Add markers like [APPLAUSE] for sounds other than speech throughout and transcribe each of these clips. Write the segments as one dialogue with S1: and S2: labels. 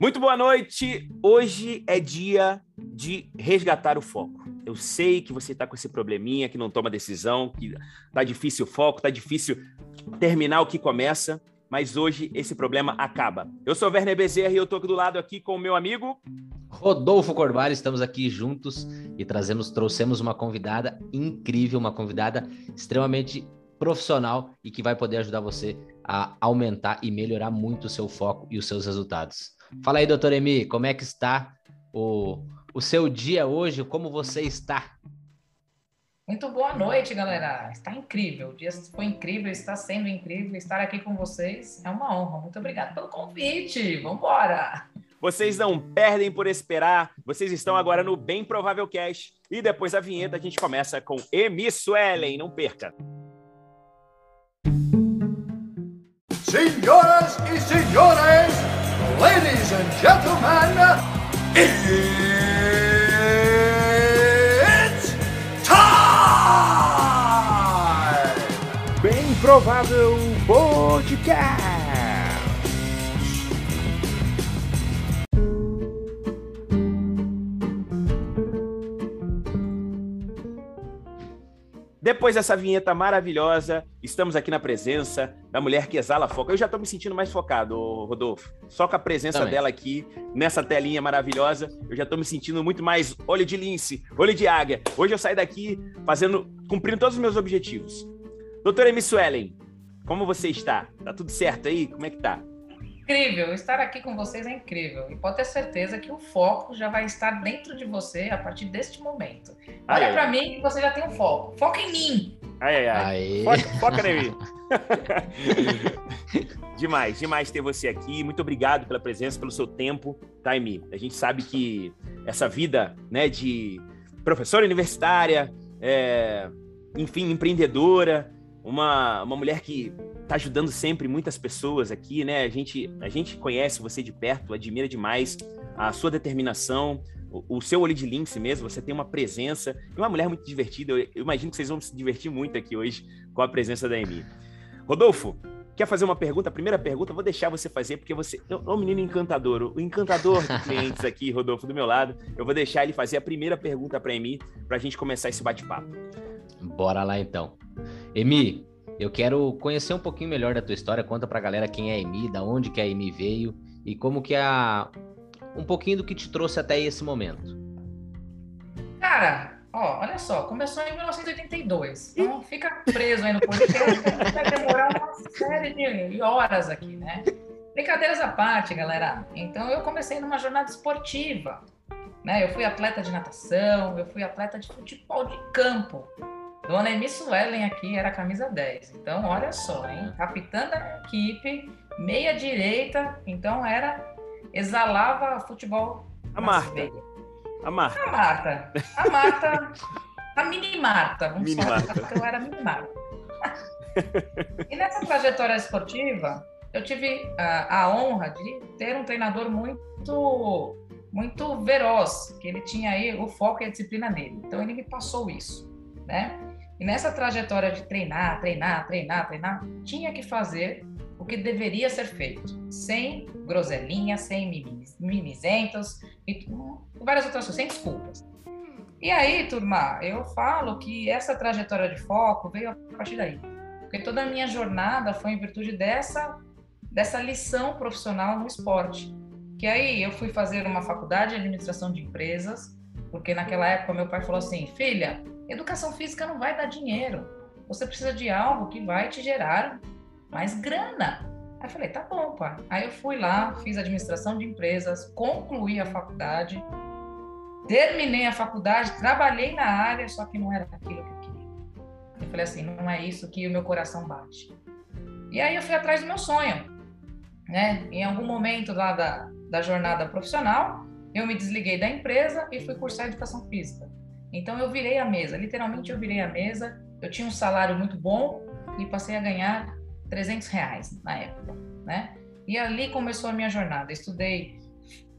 S1: Muito boa noite. Hoje é dia de resgatar o foco. Eu sei que você está com esse probleminha, que não toma decisão, que tá difícil o foco, tá difícil terminar o que começa, mas hoje esse problema acaba. Eu sou Werner Bezerra e eu tô do lado aqui com o meu amigo
S2: Rodolfo Corvalho, estamos aqui juntos e trazemos, trouxemos uma convidada incrível, uma convidada extremamente profissional e que vai poder ajudar você a aumentar e melhorar muito o seu foco e os seus resultados. Fala aí, doutor Emi, como é que está o, o seu dia hoje? Como você está?
S3: Muito boa noite, galera. Está incrível. O dia foi incrível, está sendo incrível. Estar aqui com vocês é uma honra. Muito obrigado pelo convite. Vamos embora.
S1: Vocês não perdem por esperar. Vocês estão agora no Bem Provável Cash. E depois da vinheta a gente começa com Emi Suelen. Não perca.
S4: Senhoras e senhores, Ladies and gentlemen, it's time!
S1: Bem provável podcast. Depois dessa vinheta maravilhosa, estamos aqui na presença da mulher que exala foco. Eu já estou me sentindo mais focado, Rodolfo. Só com a presença Também. dela aqui, nessa telinha maravilhosa, eu já estou me sentindo muito mais olho de lince, olho de águia. Hoje eu saio daqui fazendo, cumprindo todos os meus objetivos. Doutora Emi Suelen, como você está? Tá tudo certo aí? Como é que tá?
S3: Incrível. Estar aqui com vocês é incrível. E pode ter certeza que o foco já vai estar dentro de você a partir deste momento. Olha para mim que você já tem um foco. Foca em mim.
S1: Ai, ai, ai. Foca, foca em mim. [LAUGHS] [LAUGHS] demais, demais ter você aqui. Muito obrigado pela presença, pelo seu tempo, Taimi. A gente sabe que essa vida né, de professora universitária, é, enfim, empreendedora, uma, uma mulher que está ajudando sempre muitas pessoas aqui, né? A gente, a gente conhece você de perto, admira demais a sua determinação, o, o seu olho de lince mesmo, você tem uma presença e uma mulher muito divertida. Eu, eu, imagino que vocês vão se divertir muito aqui hoje com a presença da Emi. Rodolfo, quer fazer uma pergunta? A primeira pergunta, vou deixar você fazer, porque você é um menino encantador, o encantador de clientes aqui, Rodolfo, do meu lado. Eu vou deixar ele fazer a primeira pergunta para Emi, para a gente começar esse bate-papo.
S2: Bora lá então. Emi, eu quero conhecer um pouquinho melhor da tua história. Conta pra galera quem é a Emi, da onde que a Emi veio e como que a um pouquinho do que te trouxe até esse momento.
S3: Cara, ó, olha só, começou em 1982. Então fica preso aí no podcast, vai demorar uma série de horas aqui, né? Brincadeiras à parte, galera. Então eu comecei numa jornada esportiva, né? Eu fui atleta de natação, eu fui atleta de futebol de campo. Dona Emi Suelen aqui era camisa 10. Então, olha só, hein? Capitã da equipe, meia direita, então era exalava futebol.
S1: A Marta. A Marta.
S3: A Marta. A Marta. a mini Marta. Vamos
S1: mini falar, Marta.
S3: Porque eu era mini Marta. e nessa trajetória esportiva, eu tive a, a honra de ter um treinador muito muito veroz, que ele tinha aí o foco e a disciplina nele. Então ele me passou isso, né? E nessa trajetória de treinar, treinar, treinar, treinar, tinha que fazer o que deveria ser feito, sem groselinha, sem mimizentos e várias outras coisas, sem desculpas. E aí, turma, eu falo que essa trajetória de foco veio a partir daí. Porque toda a minha jornada foi em virtude dessa, dessa lição profissional no esporte. Que aí eu fui fazer uma faculdade de administração de empresas, porque naquela época meu pai falou assim: filha, Educação física não vai dar dinheiro. Você precisa de algo que vai te gerar mais grana. Aí eu falei, tá bom, pai. Aí eu fui lá, fiz administração de empresas, concluí a faculdade, terminei a faculdade, trabalhei na área, só que não era aquilo que eu queria. Eu falei assim, não é isso que o meu coração bate. E aí eu fui atrás do meu sonho. Né? Em algum momento lá da, da jornada profissional, eu me desliguei da empresa e fui cursar educação física. Então eu virei a mesa, literalmente eu virei a mesa. Eu tinha um salário muito bom e passei a ganhar 300 reais na época, né? E ali começou a minha jornada. Estudei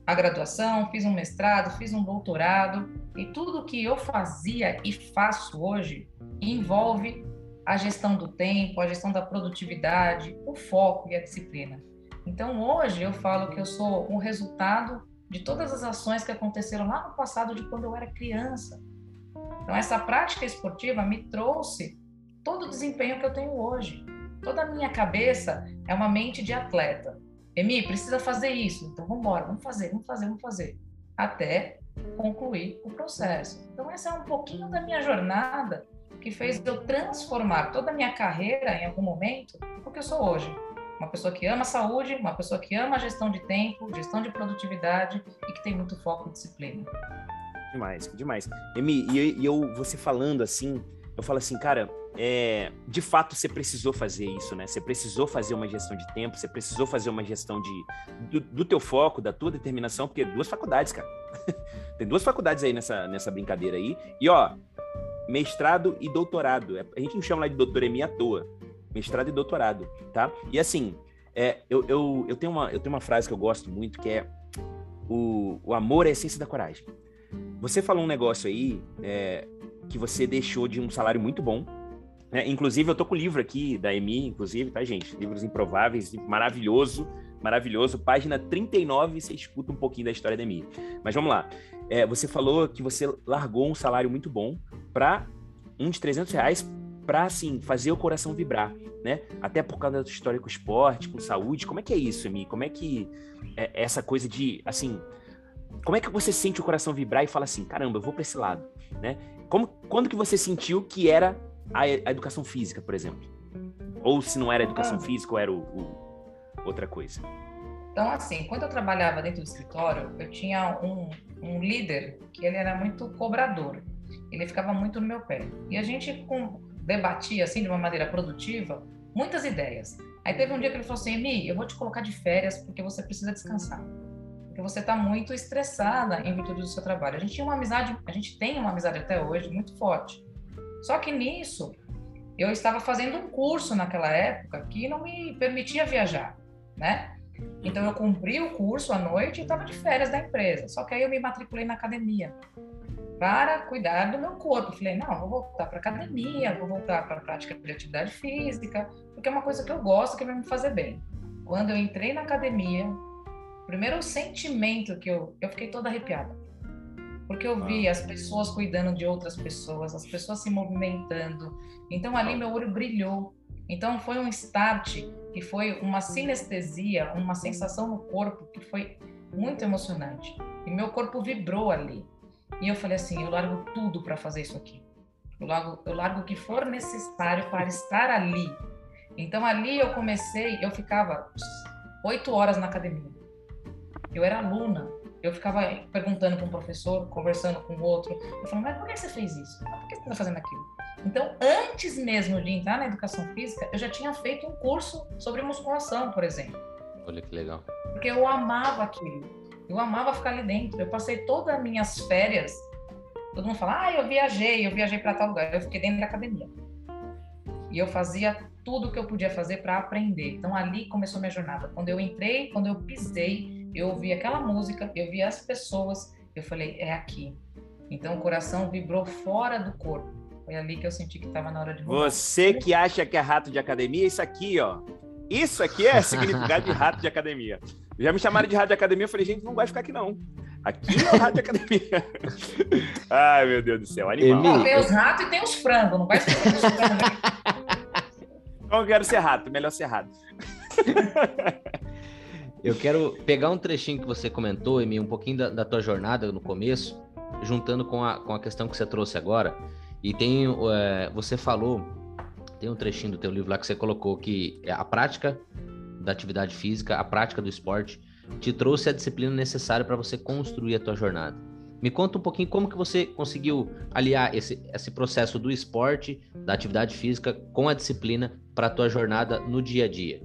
S3: a graduação, fiz um mestrado, fiz um doutorado e tudo que eu fazia e faço hoje envolve a gestão do tempo, a gestão da produtividade, o foco e a disciplina. Então, hoje eu falo que eu sou um resultado de todas as ações que aconteceram lá no passado, de quando eu era criança. Então, essa prática esportiva me trouxe todo o desempenho que eu tenho hoje. Toda a minha cabeça é uma mente de atleta. Emi, precisa fazer isso. Então, vamos embora, vamos fazer, vamos fazer, vamos fazer. Até concluir o processo. Então, essa é um pouquinho da minha jornada que fez eu transformar toda a minha carreira em algum momento porque eu sou hoje. Uma pessoa que ama a saúde, uma pessoa que ama a gestão de tempo, gestão de produtividade e que tem muito foco e disciplina.
S1: Demais, demais. Emi, e, eu, você falando assim, eu falo assim, cara, é, de fato você precisou fazer isso, né? Você precisou fazer uma gestão de tempo, você precisou fazer uma gestão de, do, do teu foco, da tua determinação, porque duas faculdades, cara. [LAUGHS] Tem duas faculdades aí nessa, nessa brincadeira aí. E ó, mestrado e doutorado. É, a gente não chama lá de doutoremia à toa. Mestrado e doutorado, tá? E assim, é, eu, eu, eu, tenho uma, eu tenho uma frase que eu gosto muito que é o, o amor é a essência da coragem. Você falou um negócio aí é, que você deixou de um salário muito bom. Né? Inclusive, eu tô com o livro aqui da EMI, inclusive, tá, gente? Livros Improváveis, maravilhoso, maravilhoso. Página 39, você escuta um pouquinho da história da EMI. Mas vamos lá. É, você falou que você largou um salário muito bom para um de 300 reais para assim fazer o coração vibrar, né? Até por causa da história com esporte, com saúde. Como é que é isso, Emi? Como é que é essa coisa de assim? Como é que você sente o coração vibrar e fala assim, caramba, eu vou para esse lado, né? Como, quando que você sentiu que era a, a, educação física, por exemplo? Ou se não era educação ah. física, ou era o, o, outra coisa?
S3: Então, assim, quando eu trabalhava dentro do escritório, eu tinha um, um líder que ele era muito cobrador. Ele ficava muito no meu pé. E a gente com, debatia, assim, de uma maneira produtiva, muitas ideias. Aí teve um dia que ele falou assim, Emi, eu vou te colocar de férias porque você precisa descansar. Porque você está muito estressada em virtude do seu trabalho. A gente tinha uma amizade, a gente tem uma amizade até hoje muito forte. Só que nisso, eu estava fazendo um curso naquela época que não me permitia viajar, né? Então eu cumpri o curso à noite e estava de férias da empresa. Só que aí eu me matriculei na academia para cuidar do meu corpo. Falei, não, vou voltar para academia, vou voltar para a prática de atividade física, porque é uma coisa que eu gosto, que vai me fazer bem. Quando eu entrei na academia, o primeiro sentimento que eu eu fiquei toda arrepiada. Porque eu vi as pessoas cuidando de outras pessoas, as pessoas se movimentando. Então ali meu olho brilhou. Então foi um start que foi uma sinestesia, uma sensação no corpo que foi muito emocionante. E meu corpo vibrou ali. E eu falei assim, eu largo tudo para fazer isso aqui. Eu largo, eu largo o que for necessário para estar ali. Então ali eu comecei, eu ficava oito horas na academia. Eu era aluna. Eu ficava perguntando para um professor, conversando com outro. Eu falava, mas por que você fez isso? Por que você está fazendo aquilo? Então, antes mesmo de entrar na educação física, eu já tinha feito um curso sobre musculação, por exemplo.
S2: Olha que legal.
S3: Porque eu amava aquilo. Eu amava ficar ali dentro. Eu passei todas as minhas férias. Todo mundo fala, ah, eu viajei, eu viajei para tal lugar. Eu fiquei dentro da academia. E eu fazia tudo o que eu podia fazer para aprender. Então, ali começou minha jornada. Quando eu entrei, quando eu pisei, eu ouvi aquela música, eu vi as pessoas, eu falei, é aqui. Então, o coração vibrou fora do corpo foi ali que eu senti que estava na hora de
S1: mudar. Você que acha que é rato de academia, isso aqui, ó. Isso aqui é significado de rato de academia. Já me chamaram de rato de academia, eu falei, gente, não vai ficar aqui não. Aqui é o rato de academia. [LAUGHS] Ai, meu Deus do céu, animal.
S3: Não, tem os ratos e tem os frangos, não vai ser os frangos.
S1: Então eu quero ser rato, melhor ser rato. [LAUGHS]
S2: Eu quero pegar um trechinho que você comentou, Emi, um pouquinho da, da, tua jornada no começo, juntando com a, com a questão que você trouxe agora, e tem, é, você falou, tem um trechinho do teu livro lá que você colocou que a prática da atividade física, a prática do esporte, te trouxe a disciplina necessária para você construir a tua jornada. Me conta um pouquinho como que você conseguiu aliar esse, esse processo do esporte, da atividade física, com a disciplina para a tua jornada no dia a dia.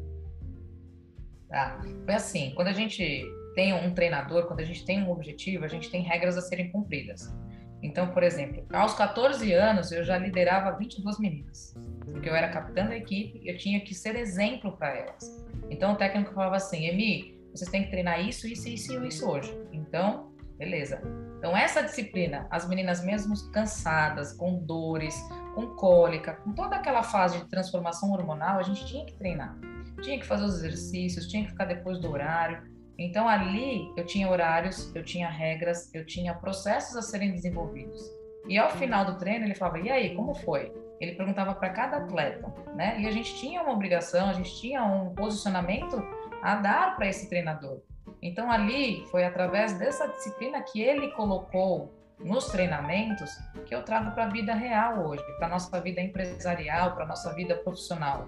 S3: Tá. Foi assim, quando a gente tem um treinador, quando a gente tem um objetivo, a gente tem regras a serem cumpridas. Então, por exemplo, aos 14 anos eu já liderava 22 meninas, porque eu era capitã da equipe e eu tinha que ser exemplo para elas. Então o técnico falava assim: Emi, vocês têm que treinar isso, isso, isso e isso hoje. Então, beleza. Então essa disciplina, as meninas mesmo cansadas, com dores, com cólica, com toda aquela fase de transformação hormonal, a gente tinha que treinar. Tinha que fazer os exercícios, tinha que ficar depois do horário. Então ali eu tinha horários, eu tinha regras, eu tinha processos a serem desenvolvidos. E ao final do treino ele falava: "E aí, como foi?" Ele perguntava para cada atleta, né? E a gente tinha uma obrigação, a gente tinha um posicionamento a dar para esse treinador. Então ali foi através dessa disciplina que ele colocou nos treinamentos que eu trago para a vida real hoje, para nossa vida empresarial, para nossa vida profissional.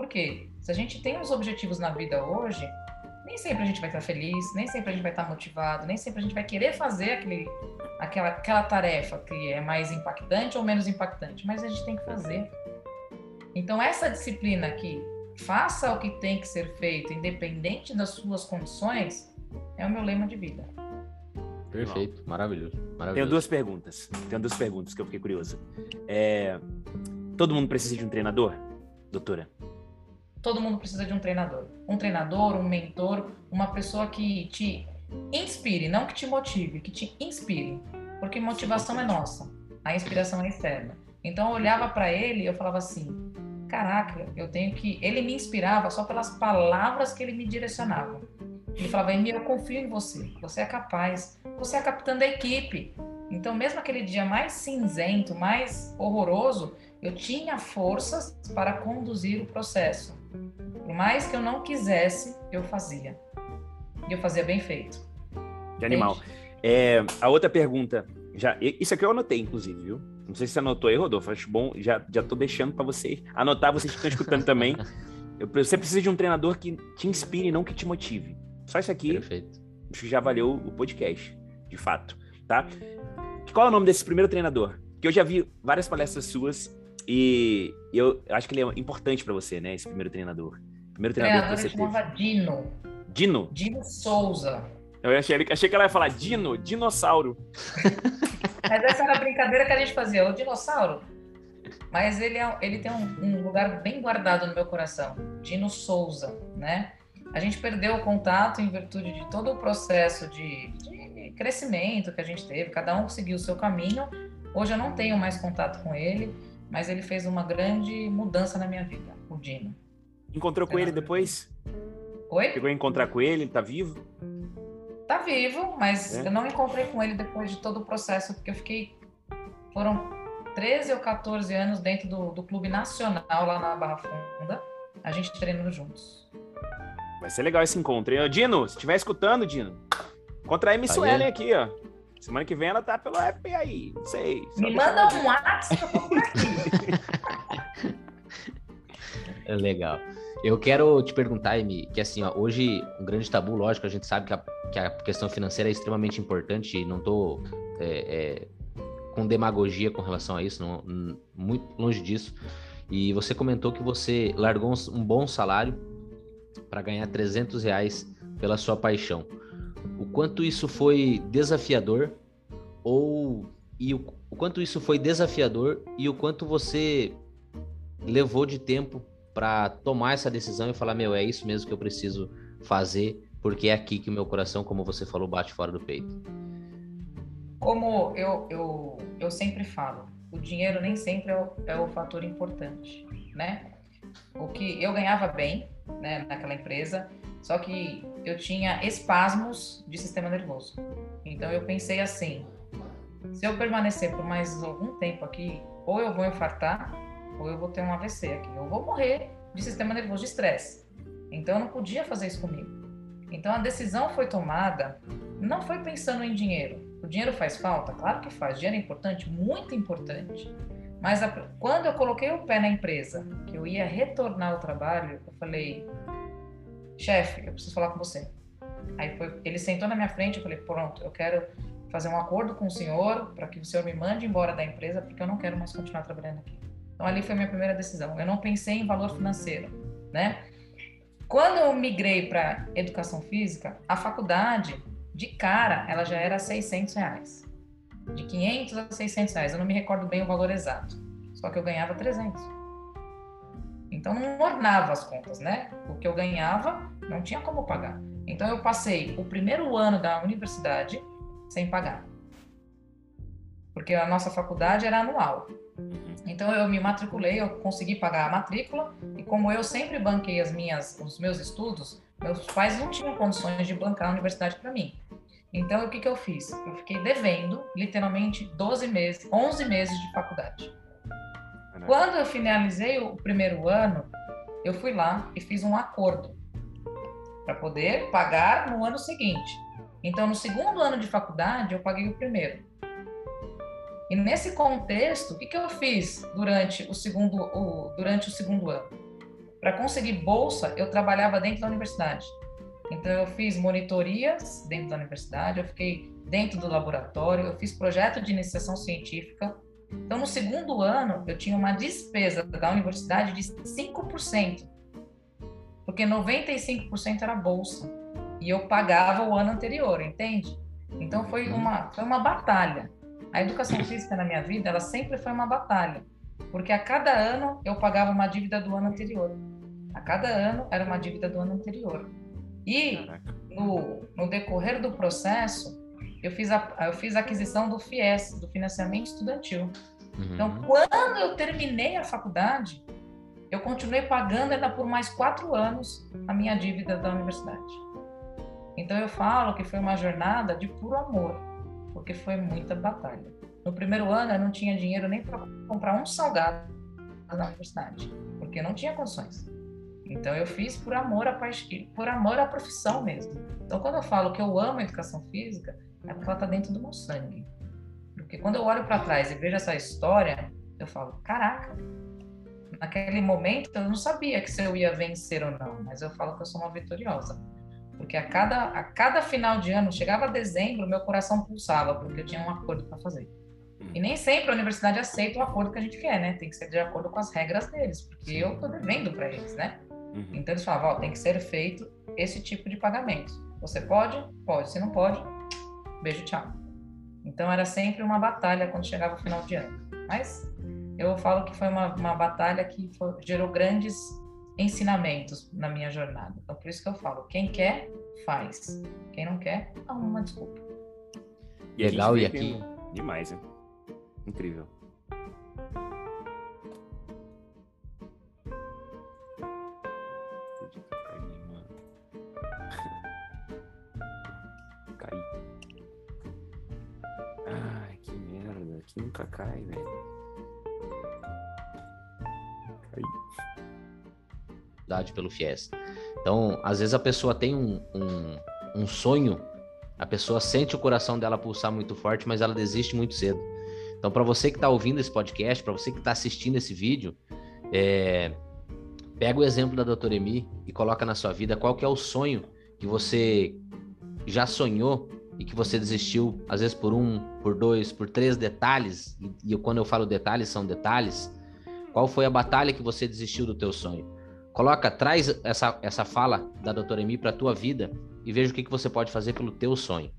S3: Por quê? Se a gente tem os objetivos na vida hoje, nem sempre a gente vai estar feliz, nem sempre a gente vai estar motivado, nem sempre a gente vai querer fazer aquele, aquela, aquela tarefa que é mais impactante ou menos impactante, mas a gente tem que fazer. Então, essa disciplina aqui, faça o que tem que ser feito, independente das suas condições, é o meu lema de vida.
S2: Perfeito, maravilhoso, maravilhoso.
S1: Tenho duas perguntas. Tenho duas perguntas que eu fiquei curioso. É... Todo mundo precisa de um treinador, doutora?
S3: Todo mundo precisa de um treinador. Um treinador, um mentor, uma pessoa que te inspire, não que te motive, que te inspire. Porque motivação é nossa, a inspiração é externa. Então eu olhava para ele e eu falava assim: caraca, eu tenho que. Ele me inspirava só pelas palavras que ele me direcionava. Ele falava: Emi, eu confio em você, você é capaz, você é a capitã da equipe. Então, mesmo aquele dia mais cinzento, mais horroroso, eu tinha forças para conduzir o processo. Por mais que eu não quisesse, eu fazia. E eu fazia bem feito.
S1: Que animal. É, a outra pergunta, já, isso aqui eu anotei, inclusive, viu? Não sei se você anotou aí, Rodolfo. Acho bom, já, já tô deixando para vocês anotar, vocês que estão escutando também. [LAUGHS] Eu, você precisa de um treinador que te inspire, não que te motive. Só isso aqui
S2: Perfeito.
S1: acho que já valeu o podcast, de fato, tá? Qual é o nome desse primeiro treinador? Que eu já vi várias palestras suas e eu acho que ele é importante para você, né? Esse primeiro treinador. Primeiro treinador,
S3: treinador
S1: que você
S3: chamava
S1: teve.
S3: Dino.
S1: Dino?
S3: Dino Souza.
S1: Eu achei, achei que ela ia falar Dino, dinossauro. [LAUGHS]
S3: Mas essa era a brincadeira que a gente fazia, o dinossauro. Mas ele, é, ele tem um, um lugar bem guardado no meu coração. Dino Souza, né? A gente perdeu o contato em virtude de todo o processo de, de crescimento que a gente teve. Cada um seguiu o seu caminho. Hoje eu não tenho mais contato com ele mas ele fez uma grande mudança na minha vida, o Dino.
S1: Encontrou com ele depois?
S3: Oi?
S1: Chegou a encontrar com ele, ele tá vivo?
S3: Tá vivo, mas
S1: É?
S3: eu não encontrei com ele depois de todo o processo, porque eu fiquei. Foram 13 ou 14 anos dentro do, do Clube Nacional lá na Barra Funda, a gente treinando juntos.
S1: Vai ser legal esse encontro. hein? Dino, se estiver escutando, Dino, contra a Suelen
S2: hein?
S1: aqui, ó. Semana que vem ela tá pelo app aí, não sei.
S3: Me manda um WhatsApp que eu tô por aqui. [LAUGHS]
S2: É legal. Eu quero te perguntar, Amy, que assim, ó, hoje um grande tabu, lógico, a gente sabe que a, que a questão financeira é extremamente importante e não tô é, é, com demagogia com relação a isso, não, muito longe disso. E você comentou que você largou um, um bom salário para ganhar 300 reais pela sua paixão. O quanto isso foi desafiador ou e o, o quanto isso foi desafiador e o quanto você levou de tempo para tomar essa decisão e falar, meu, é isso mesmo que eu preciso fazer, porque é aqui que o meu coração, como você falou, bate fora do peito.
S3: Como eu, eu, eu sempre falo, o dinheiro nem sempre é o, é o fator importante, né? O que eu ganhava bem, né, naquela empresa, só que eu tinha espasmos de sistema nervoso. Então eu pensei assim, se eu permanecer por mais algum tempo aqui, ou eu vou infartar, ou eu vou ter um AVC aqui, eu vou morrer de sistema nervoso de estresse. Então eu não podia fazer isso comigo. Então a decisão foi tomada, não foi pensando em dinheiro. O dinheiro faz falta? Claro que faz. Dinheiro é importante, muito importante. Mas a- quando eu coloquei o pé na empresa, que eu ia retornar ao trabalho, eu falei, chefe, eu preciso falar com você. Aí foi, ele sentou na minha frente, eu falei, pronto, eu quero fazer um acordo com o senhor para que o senhor me mande embora da empresa, porque eu não quero mais continuar trabalhando aqui. Então ali foi a minha primeira decisão. Eu não pensei em valor financeiro, né? Quando eu migrei para educação física, a faculdade, de cara, ela já era 600 reais. De 500 a 600 reais. Eu não me recordo bem o valor exato. Só que eu ganhava 300. Então não ornava as contas, né? O que eu ganhava não tinha como pagar. Então eu passei o primeiro ano da universidade sem pagar. porque a nossa faculdade era anual.
S1: Uhum.
S3: Então eu me matriculei, eu consegui pagar a matrícula e como eu sempre banquei as minhas, os meus estudos, meus pais não tinham condições de bancar a universidade para mim. Então o que que eu fiz? Eu fiquei devendo literalmente 12 meses, 11 meses de faculdade. Quando eu finalizei o primeiro ano, eu fui lá e fiz um acordo para poder pagar no ano seguinte. Então, no segundo ano de faculdade, eu paguei o primeiro. E nesse contexto, o que, que eu fiz durante o segundo, o, durante o segundo ano? Para conseguir bolsa, eu trabalhava dentro da universidade. Então, eu fiz monitorias dentro da universidade, eu fiquei dentro do laboratório, eu fiz projeto de iniciação científica. Então, no segundo ano, eu tinha uma despesa da universidade de 5%, porque 95% era bolsa. E eu pagava o ano anterior, entende? Então, foi
S2: Uhum.
S3: uma, foi uma batalha. A educação física na minha vida, ela sempre foi uma batalha, porque a cada ano eu pagava uma dívida do ano anterior. A cada ano era uma dívida do ano anterior. E no, no decorrer do processo, eu fiz, a, eu fiz a aquisição do FIES, do financiamento estudantil. Então,
S2: Uhum.
S3: quando eu terminei a faculdade, eu continuei pagando ainda por mais quatro anos a minha dívida da universidade. Então, eu falo que foi uma jornada de puro amor, porque foi muita batalha. No primeiro ano, eu não tinha dinheiro nem para comprar um salgado na universidade, porque não tinha condições. Então, eu fiz por amor à paix... por amor à profissão mesmo. Então, quando eu falo que eu amo a educação física, é porque ela está dentro do meu sangue. Porque quando eu olho para trás e vejo essa história, eu falo, caraca, naquele momento eu não sabia que se eu ia vencer ou não, mas eu falo que eu sou uma vitoriosa. Porque a cada, a cada final de ano, chegava dezembro, meu coração pulsava, porque eu tinha um acordo para fazer. E nem sempre a universidade aceita o acordo que a gente quer, né? Tem que ser de acordo com as regras deles, porque eu tô devendo para eles, né?
S1: Uhum.
S3: Então eles falavam, ó, tem que ser feito esse tipo de pagamento. Você pode? Pode. Se não pode, beijo, tchau. Então era sempre uma batalha quando chegava o final de ano. Mas eu falo que foi uma, uma batalha que foi- gerou grandes ensinamentos na minha jornada. Então por isso que eu falo, quem quer, faz. Quem não quer, arruma uma desculpa.
S1: E
S2: Legal, e aqui-
S1: Demais, né? Incrível. Aqui nunca cai. Caí.
S2: dificuldade pelo FIES. Então, às vezes a pessoa tem um, um, um sonho, a pessoa sente o coração dela pulsar muito forte, mas ela desiste muito cedo. Então, para você que está ouvindo esse podcast, para você que está assistindo esse vídeo, é, pega o exemplo da doutora Emi e coloca na sua vida qual que é o sonho que você já sonhou e que você desistiu, às vezes por um, por dois, por três detalhes, e, e quando eu falo detalhes, são detalhes, qual foi a batalha que você desistiu do teu sonho? Coloca, traz essa, essa fala da doutora Emi para a tua vida e veja o que, que você pode fazer pelo teu sonho.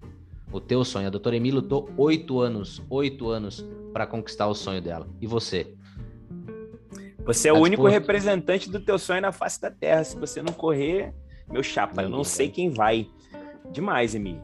S2: O teu sonho. A doutora Emi lutou oito anos, oito anos para conquistar o sonho dela. E você?
S1: Você é
S2: Tá
S1: o único
S2: disposto?
S1: representante do teu sonho na face da terra. Se você não correr, meu chapa, eu não sei quem vai. Demais, Emi.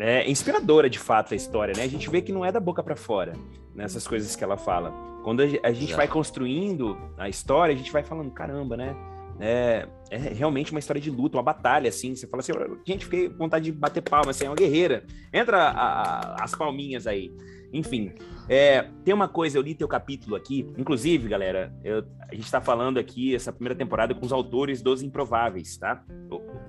S1: É inspiradora de fato a história, né? A gente vê que não é da boca para fora nessas coisas que ela fala. Quando a ge- a gente vai construindo a história, a gente vai falando, caramba, né? É, é realmente uma história de luta, uma batalha, assim. Você fala assim, gente, fiquei com vontade de bater palma, assim, é uma guerreira. Entra a- a- as palminhas aí. Enfim, é, tem uma coisa, eu li teu capítulo aqui, inclusive, galera, eu- a gente está falando aqui essa primeira temporada com os autores dos Improváveis, tá?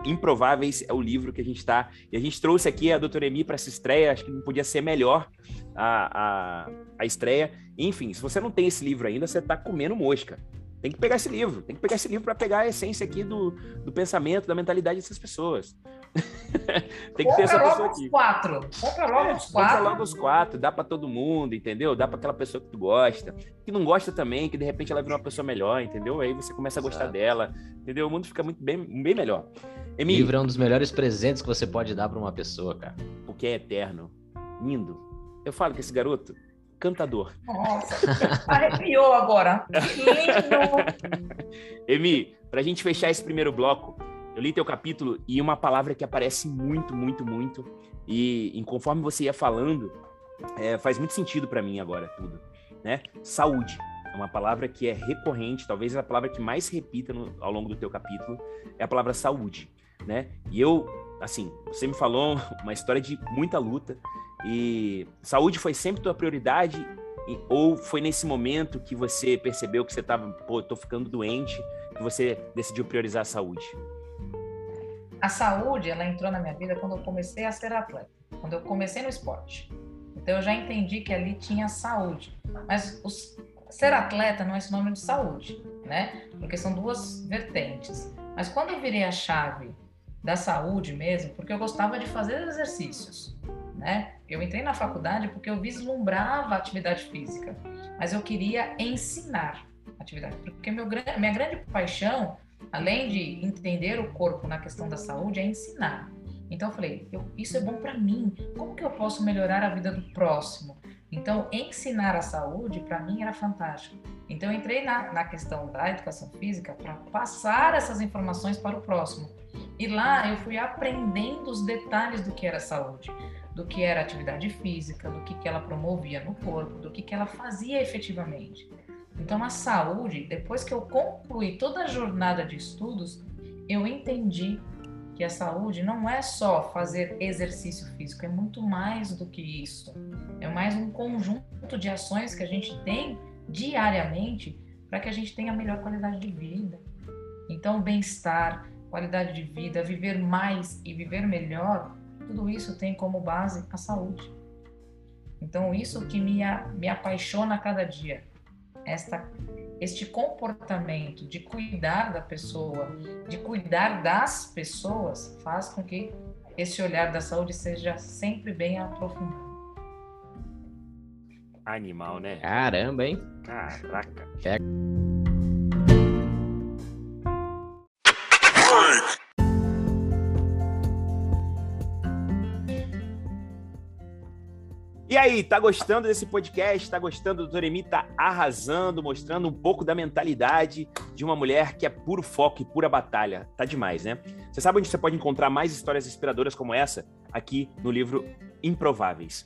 S1: Improváveis é o livro que a gente está. E a gente trouxe aqui a doutora Emi para essa estreia, acho que não podia ser melhor a, a, a estreia. Enfim, se você não tem esse livro ainda, você está comendo mosca. Tem que pegar esse livro, tem que pegar esse livro para pegar a essência aqui do, do pensamento, da mentalidade dessas pessoas. [LAUGHS] tem que ter essa
S3: Compra
S1: pessoa aqui.
S3: quatro. Compra logo
S1: É,
S3: os
S1: compra
S3: quatro.
S1: logo os quatro, dá pra todo mundo, entendeu? Dá pra aquela pessoa que tu gosta, que não gosta também, que de repente ela vira uma pessoa melhor, entendeu? Aí você começa a gostar
S2: Exato.
S1: dela, entendeu? O mundo fica muito bem, bem melhor. Emi,
S2: Livro é um dos melhores presentes que você pode dar para uma pessoa, cara.
S1: porque é eterno, lindo. Eu falo que esse garoto, cantador.
S3: Nossa, arrepiou agora. Lindo. [LAUGHS]
S1: Emi, pra gente fechar esse primeiro bloco, eu li teu capítulo e uma palavra que aparece muito, muito, muito, e, e conforme você ia falando, é, faz muito sentido para mim agora tudo, né? Saúde é uma palavra que é recorrente, talvez a palavra que mais repita no, ao longo do teu capítulo é a palavra saúde, né? E eu, assim, você me falou [LAUGHS] uma história de muita luta e saúde foi sempre tua prioridade ou foi nesse momento que você percebeu que você estava, pô, tô ficando doente, que você decidiu priorizar a saúde?
S3: A saúde, ela entrou na minha vida quando eu comecei a ser atleta, quando eu comecei no esporte. Então eu já entendi que ali tinha saúde. Mas os, ser atleta não é sinônimo de saúde, né? Porque são duas vertentes. Mas quando eu virei a chave da saúde mesmo, porque eu gostava de fazer exercícios, né? Eu entrei na faculdade porque eu vislumbrava atividade física, mas eu queria ensinar atividade, porque meu, minha grande paixão, além de entender o corpo na questão da saúde, é ensinar. Então eu falei, eu, isso é bom para mim. Como que eu posso melhorar a vida do próximo? Então ensinar a saúde para mim era fantástico. Então eu entrei na, na questão da educação física para passar essas informações para o próximo. E lá eu fui aprendendo os detalhes do que era saúde do que era atividade física, do que, que ela promovia no corpo, do que, que ela fazia efetivamente. Então, a saúde, depois que eu concluí toda a jornada de estudos, eu entendi que a saúde não é só fazer exercício físico, é muito mais do que isso. É mais um conjunto de ações que a gente tem diariamente para que a gente tenha melhor qualidade de vida. Então, bem-estar, qualidade de vida, viver mais e viver melhor tudo isso tem como base a saúde. Então, isso que me, me apaixona a cada dia, esta, este comportamento de cuidar da pessoa, de cuidar das pessoas, faz com que esse olhar da saúde seja sempre bem aprofundado.
S1: Animal, né?
S2: Caramba, hein?
S1: Caraca. E aí, tá gostando desse podcast? Tá gostando do Doremi? Tá arrasando, mostrando um pouco da mentalidade de uma mulher que é puro foco e pura batalha. Tá demais, né? Você sabe onde você pode encontrar mais histórias inspiradoras como essa? Aqui no livro Improváveis.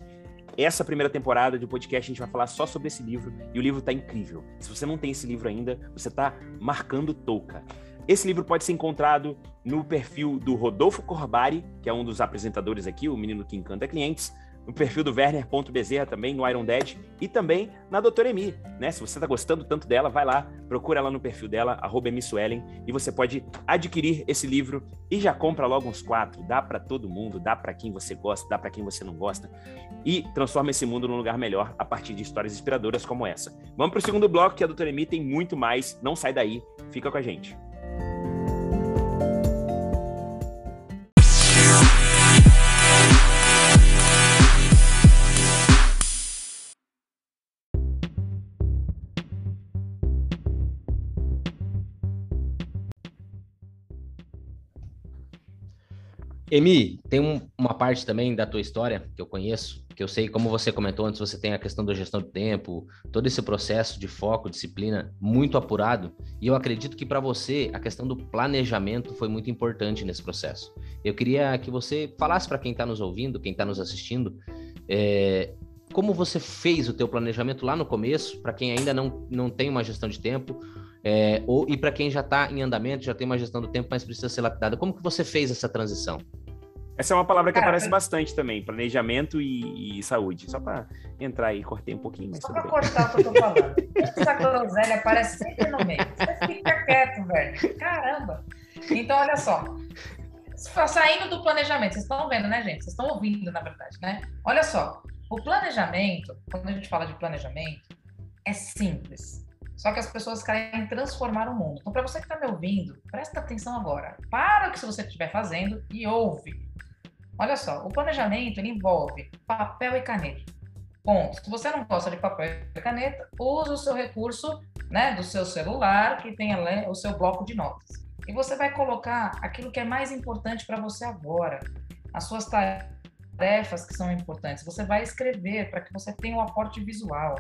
S1: Essa primeira temporada do podcast a gente vai falar só sobre esse livro e o livro tá incrível. Se você não tem esse livro ainda, você tá marcando touca. Esse livro pode ser encontrado no perfil do Rodolfo Corbari, que é um dos apresentadores aqui, o menino que encanta clientes, no perfil do Werner.bezerra também, no Iron Dead, e também na Doutora Emi, né? Se você está gostando tanto dela, vai lá, procura ela no perfil dela, arroba e você pode adquirir esse livro e já compra logo uns quatro. Dá para todo mundo, dá para quem você gosta, dá para quem você não gosta, e transforma esse mundo num lugar melhor a partir de histórias inspiradoras como essa. Vamos para o segundo bloco, que a Doutora Emi tem muito mais, não sai daí, fica com a gente.
S2: Emi, tem um, uma parte também da tua história que eu conheço, que eu sei, como você comentou antes, você tem a questão da gestão do tempo, todo esse processo de foco, disciplina muito apurado, e eu acredito que para você a questão do planejamento foi muito importante nesse processo. Eu queria que você falasse para quem está nos ouvindo, quem está nos assistindo, é, como você fez o teu planejamento lá no começo, para quem ainda não, não tem uma gestão de tempo, é, ou, e para quem já está em andamento, já tem uma gestão do tempo, mas precisa ser lapidada, como que você fez essa transição?
S1: Essa é uma palavra que Cara, aparece bastante também, planejamento e, e saúde. Só para entrar aí, cortei um pouquinho. Mas
S3: Só para cortar o que eu tô [LAUGHS] falando. Essa groselha aparece sempre no meio. Você fica quieto, velho. Caramba. Então, olha só. Saindo do planejamento, vocês estão vendo, né, gente? Vocês estão ouvindo, na verdade, né? Olha só. O planejamento, quando a gente fala de planejamento, é simples. Só que as pessoas querem transformar o mundo. Então, para você que está me ouvindo, presta atenção agora. Para o que você estiver fazendo e ouve. Olha só, o planejamento envolve papel e caneta. Ponto. Se você não gosta de papel e caneta, use o seu recurso né, do seu celular, que tem o seu bloco de notas. E você vai colocar aquilo que é mais importante para você agora, as suas tarefas que são importantes. Você vai escrever para que você tenha o um aporte visual.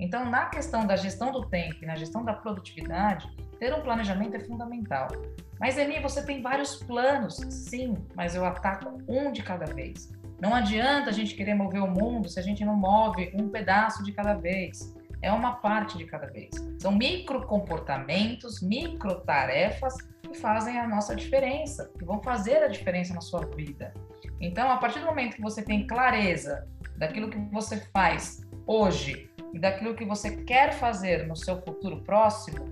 S3: Então, na questão da gestão do tempo e na gestão da produtividade, ter um planejamento é fundamental. Mas, Emi, você tem vários planos. Sim, mas eu ataco um de cada vez. Não adianta a gente querer mover o mundo se a gente não move um pedaço de cada vez. É uma parte de cada vez. São micro comportamentos, micro tarefas que fazem a nossa diferença, que vão fazer a diferença na sua vida. Então, a partir do momento que você tem clareza daquilo que você faz hoje e daquilo que você quer fazer no seu futuro próximo,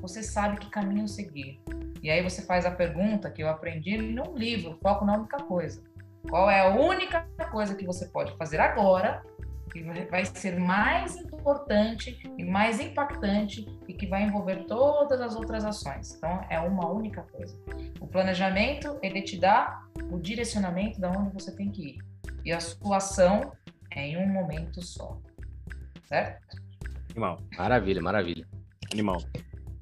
S3: você sabe que caminho seguir. E aí você faz a pergunta que eu aprendi num livro, Foco na Única Coisa. Qual é a única coisa que você pode fazer agora que vai ser mais importante e mais impactante e que vai envolver todas as outras ações. Então, é uma única coisa. O planejamento, ele te dá o direcionamento de onde você tem que ir. E a sua ação é em um momento só. Certo?
S1: Animal.
S2: Maravilha, maravilha.
S1: Animal.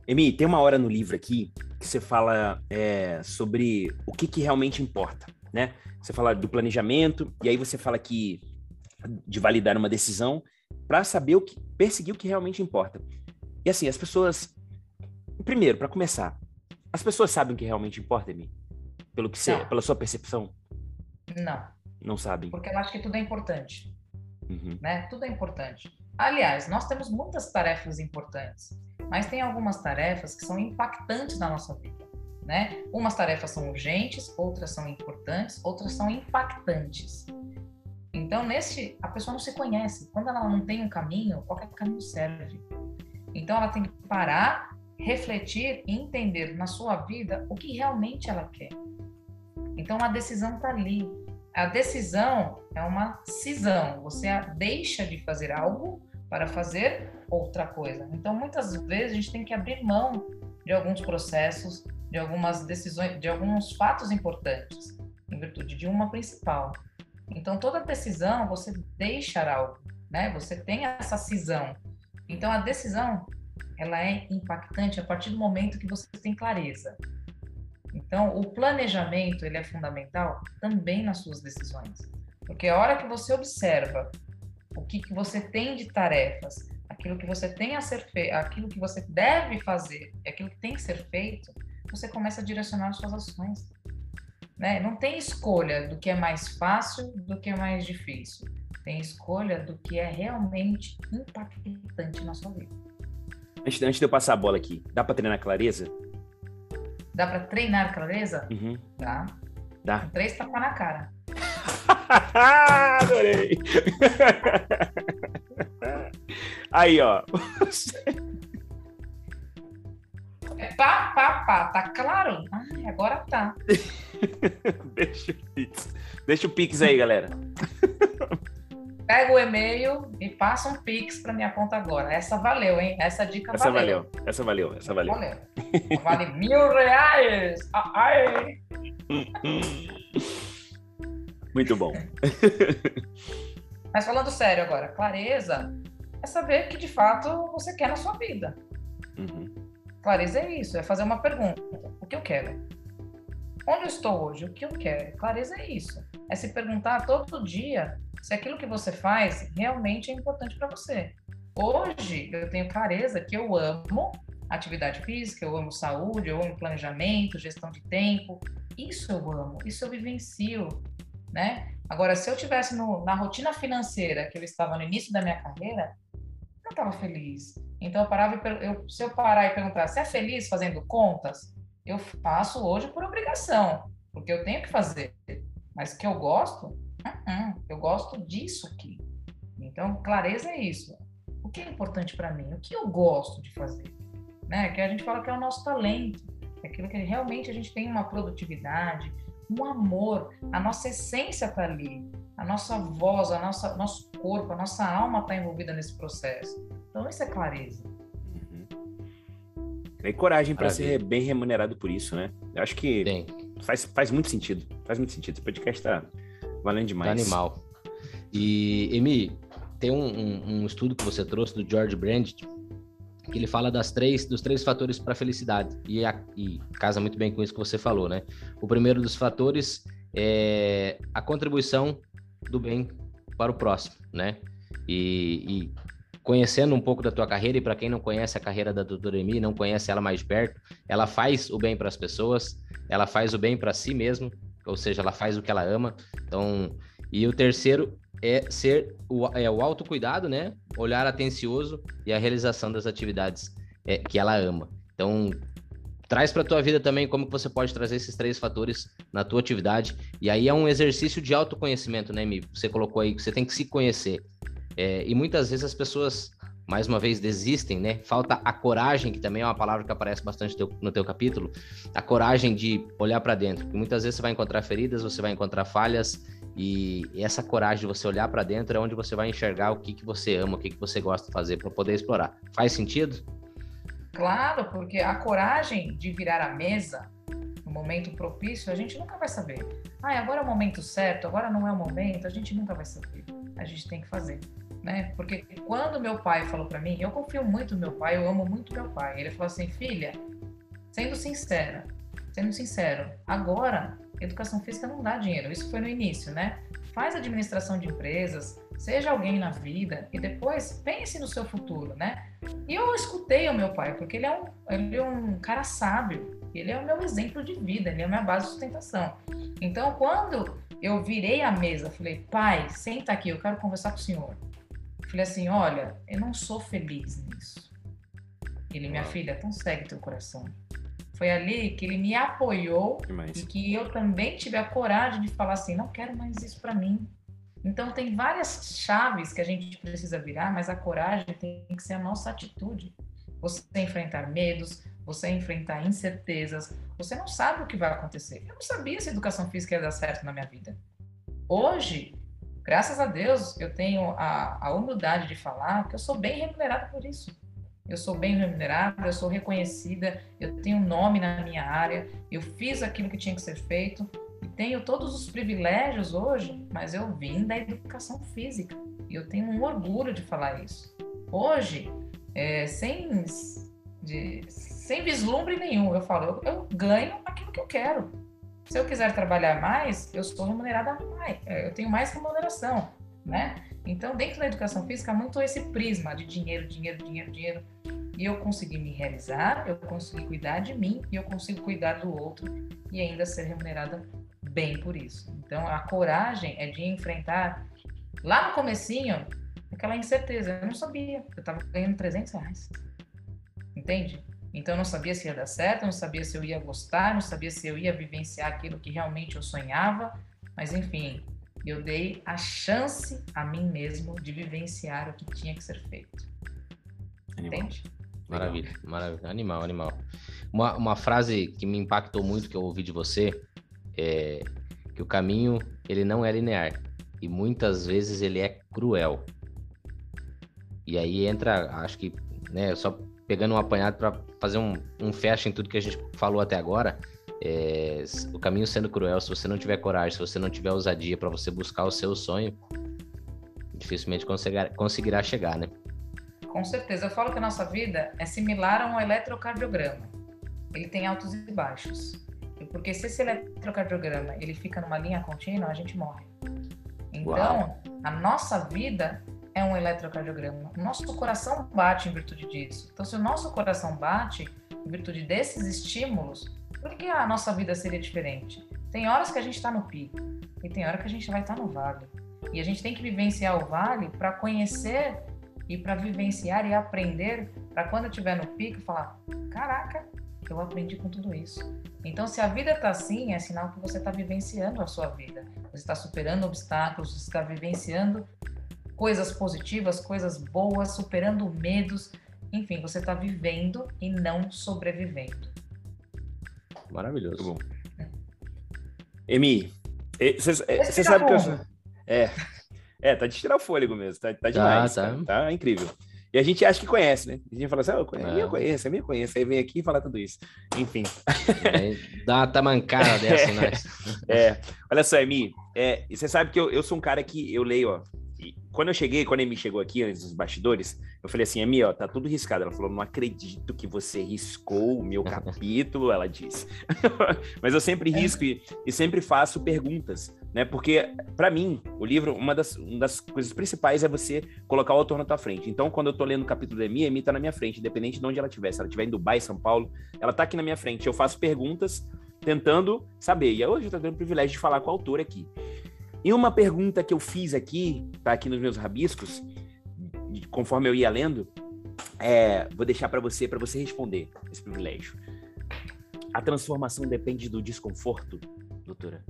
S1: Emi, tem uma hora no livro aqui que você fala é, sobre o que, que realmente importa, né? Você fala do planejamento, e aí você fala que de validar uma decisão para saber o que perseguir o que realmente importa. E assim, as pessoas primeiro, para começar, as pessoas sabem o que realmente importa em mim? Pelo que você, pela sua percepção?
S3: Não.
S1: Não sabem.
S3: Porque eu acho que tudo é importante. Uhum. Né? Tudo é importante. Aliás, nós temos muitas tarefas importantes, mas tem algumas tarefas que são impactantes na nossa vida. Né? Umas tarefas são urgentes, outras são importantes, outras são impactantes. Então, nesse, a pessoa não se conhece. Quando ela não tem um caminho, qualquer caminho serve. Então, ela tem que parar, refletir e entender na sua vida o que realmente ela quer. Então, a decisão está ali. A decisão é uma cisão. Você deixa de fazer algo para fazer outra coisa. Então, muitas vezes a gente tem que abrir mão de alguns processos, de algumas decisões, de alguns fatos importantes, em virtude de uma principal. Então, toda decisão você deixa algo, né? Você tem essa cisão. Então, a decisão, ela é impactante a partir do momento que você tem clareza. Então, o planejamento, ele é fundamental também nas suas decisões. Porque a hora que você observa o que, que você tem de tarefas, aquilo que você tem a ser feito, aquilo que você deve fazer, aquilo que tem que ser feito, você começa a direcionar as suas ações. Né? Não tem escolha do que é mais fácil do que é mais difícil. Tem escolha do que é realmente impactante na sua vida.
S1: Antes, antes de eu passar a bola aqui, dá para treinar clareza?
S3: Dá para treinar clareza?
S1: Uhum.
S3: Dá.
S1: Dá.
S3: Três tapas na cara. [LAUGHS]
S1: Adorei! Aí, ó.
S3: É pá, pá, pá. Tá claro? Ai, agora tá. [LAUGHS]
S1: Deixa o Pix. Deixa o Pix aí, galera. [LAUGHS]
S3: Pega o e-mail e passa um Pix para minha conta agora. Essa valeu, hein? Essa dica
S1: essa
S3: valeu.
S1: valeu. Essa valeu, essa valeu.
S3: Valeu. Vale mil reais! Ai!
S1: Muito bom.
S3: Mas falando sério agora, clareza é saber que de fato você quer na sua vida.
S1: Uhum.
S3: Clareza é isso, é fazer uma pergunta. O que eu quero? Onde eu estou hoje? O que eu quero? Clareza é isso. É se perguntar todo dia se aquilo que você faz realmente é importante para você. Hoje eu tenho clareza que eu amo atividade física, eu amo saúde, eu amo planejamento, gestão de tempo. Isso eu amo, isso eu vivencio, né? Agora, se eu tivesse no, na rotina financeira que eu estava no início da minha carreira, eu estava feliz. Então eu parava eu, se eu parar e perguntar, você é feliz fazendo contas? eu faço hoje por obrigação, porque eu tenho que fazer. Mas que eu gosto, uh -uh, gosto disso aqui. Então, clareza é isso. O que é importante para mim? O que eu gosto de fazer? Né? Que a gente fala que é o nosso talento, é aquilo que realmente a gente tem uma produtividade, um amor, a nossa essência está ali, a nossa voz, a nossa nosso corpo, a nossa alma está envolvida nesse processo. Então, isso é clareza.
S1: E coragem para ser bem remunerado por isso, né? Eu acho que faz, faz muito sentido. Faz muito sentido. Esse podcast tá valendo demais.
S2: Tá animal. E, Emi, tem um, um, um, estudo que você trouxe do George Brand que ele fala das três, dos três fatores para a felicidade. E, a, e casa muito bem com isso que você falou, né? O primeiro dos fatores é a contribuição do bem para o próximo, né? E, e conhecendo um pouco da tua carreira, e para quem não conhece a carreira da doutora Emi, não conhece ela mais perto, ela faz o bem para as pessoas, ela faz o bem para si mesmo, ou seja, ela faz o que ela ama. Então, E o terceiro é ser o, é o autocuidado, né? Olhar atencioso e a realização das atividades é, que ela ama. Então, traz para tua vida também como que você pode trazer esses três fatores na tua atividade. E aí é um exercício de autoconhecimento, né, Mi? Você colocou aí que você tem que se conhecer. É, e muitas vezes as pessoas, mais uma vez, desistem, né? Falta a coragem, que também é uma palavra que aparece bastante teu, no teu capítulo, a coragem de olhar para dentro. Muitas vezes você vai encontrar feridas, você vai encontrar falhas, e essa coragem de você olhar para dentro é onde você vai enxergar o que, que você ama, o que, que você gosta de fazer para poder explorar. Faz sentido?
S3: Claro, porque a coragem de virar a mesa no momento propício, a gente nunca vai saber. Ah, agora é o momento certo, agora não é o momento, a gente nunca vai saber. A gente tem que fazer, né? Porque quando meu pai falou para mim, eu confio muito no meu pai, eu amo muito meu pai. Ele falou assim: "Filha, sendo sincera, sendo sincero, agora educação física não dá dinheiro. Isso foi no início, né? Faz administração de empresas, seja alguém na vida e depois pense no seu futuro, né? E eu escutei o meu pai, porque ele é um, ele é um cara sábio, ele é o meu exemplo de vida, ele é a minha base de sustentação. Então, quando eu virei a mesa, falei, pai, senta aqui, eu quero conversar com o senhor. Falei assim, olha, eu não sou feliz nisso. Ele, minha filha, então segue teu coração. Foi ali que ele me apoiou Demais. e que eu também tive a coragem de falar assim, não quero mais isso para mim. Então tem várias chaves que a gente precisa virar, mas a coragem tem que ser a nossa atitude. Você enfrentar medos, você enfrentar incertezas, você não sabe o que vai acontecer. Eu não sabia se educação física ia dar certo na minha vida. Hoje, graças a Deus, eu tenho a, a humildade de falar que eu sou bem remunerada por isso eu sou bem remunerada, eu sou reconhecida, eu tenho nome na minha área, eu fiz aquilo que tinha que ser feito e tenho todos os privilégios hoje, mas eu vim da educação física e eu tenho um orgulho de falar isso. Hoje, é, sem, de, sem vislumbre nenhum, eu falo, eu, eu ganho aquilo que eu quero. Se eu quiser trabalhar mais, eu sou remunerada mais, é, eu tenho mais remuneração, né? Então, dentro da educação física, muito esse prisma de dinheiro, dinheiro, dinheiro, dinheiro. E eu consegui me realizar, eu consegui cuidar de mim e eu consigo cuidar do outro e ainda ser remunerada bem por isso. Então, a coragem é de enfrentar lá no comecinho aquela incerteza. Eu não sabia, eu estava ganhando 300 reais. Entende? Então, eu não sabia se ia dar certo, não sabia se eu ia gostar, não sabia se eu ia vivenciar aquilo que realmente eu sonhava. Mas, enfim, eu dei a chance a mim mesmo de vivenciar o que tinha que ser feito. Animal. Entende?
S2: Maravilha, maravilha. Animal, animal. Uma, uma frase que me impactou muito que eu ouvi de você é que o caminho ele não é linear e muitas vezes ele é cruel. E aí entra, acho que, né, só pegando um apanhado para fazer um, um fecha em tudo que a gente falou até agora, é, o caminho sendo cruel, se você não tiver coragem, se você não tiver ousadia para você buscar o seu sonho, dificilmente conseguirá, conseguirá chegar, né?
S3: Com certeza. Eu falo que a nossa vida é similar a um eletrocardiograma. Ele tem altos e baixos. Porque se esse eletrocardiograma ele fica numa linha contínua, a gente morre. Então, Uau. a nossa vida é um eletrocardiograma. O nosso coração bate em virtude disso. Então, se o nosso coração bate em virtude desses estímulos, por que a nossa vida seria diferente? Tem horas que a gente está no pico e tem hora que a gente vai estar tá no vale. E a gente tem que vivenciar o vale para conhecer e para vivenciar e aprender para quando estiver no pico falar: caraca, eu aprendi com tudo isso. Então, se a vida está assim, é sinal que você está vivenciando a sua vida. Você está superando obstáculos, está vivenciando coisas positivas, coisas boas, superando medos. Enfim, você está vivendo e não sobrevivendo.
S2: Maravilhoso. Muito bom.
S1: Emi, você sabe que eu. É. É, tá de tirar o fôlego mesmo, tá, tá demais. Tá, tá. tá incrível. E a gente acha que conhece, né? A gente fala assim, oh, eu conheço, minha conhece, a minha conhece. Aí vem aqui e fala tudo isso. Enfim.
S2: É, dá uma tamancada [LAUGHS] dessa, né?
S1: É, olha só, Emi, é, você sabe que eu, eu sou um cara que eu leio, ó, quando eu cheguei, quando a Amy chegou aqui, antes dos bastidores, eu falei assim, Amy, ó, tá tudo riscado. Ela falou, não acredito que você riscou o meu [LAUGHS] capítulo, ela disse. [LAUGHS] Mas eu sempre é. risco e, e, sempre faço perguntas, né? Porque, para mim, o livro, uma das, uma das coisas principais é você colocar o autor na tua frente. Então, quando eu tô lendo o capítulo da Amy, a Amy tá na minha frente, independente de onde ela estiver. Se ela estiver em Dubai, São Paulo, ela tá aqui na minha frente. Eu faço perguntas tentando saber. E hoje eu tô tendo o privilégio de falar com o autor aqui. E uma pergunta que eu fiz aqui, tá aqui nos meus rabiscos, conforme eu ia lendo, é, vou deixar para você, para você responder esse privilégio. A transformação depende do desconforto, doutora?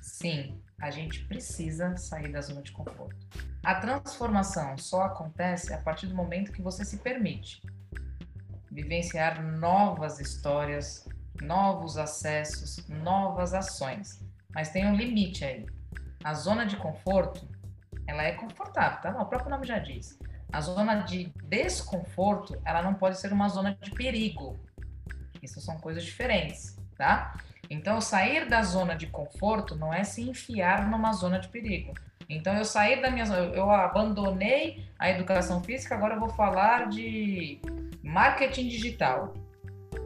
S3: Sim, a gente precisa sair da zona de conforto. A transformação só acontece a partir do momento que você se permite vivenciar novas histórias, novos acessos, novas ações. Mas tem um limite aí. A zona de conforto, ela é confortável, tá? O próprio nome já diz. A zona de desconforto, ela não pode ser uma zona de perigo. Isso são coisas diferentes, tá? Então, sair da zona de conforto não é se enfiar numa zona de perigo. Então, eu saí da minha zona, eu abandonei a educação física, agora eu vou falar de marketing digital.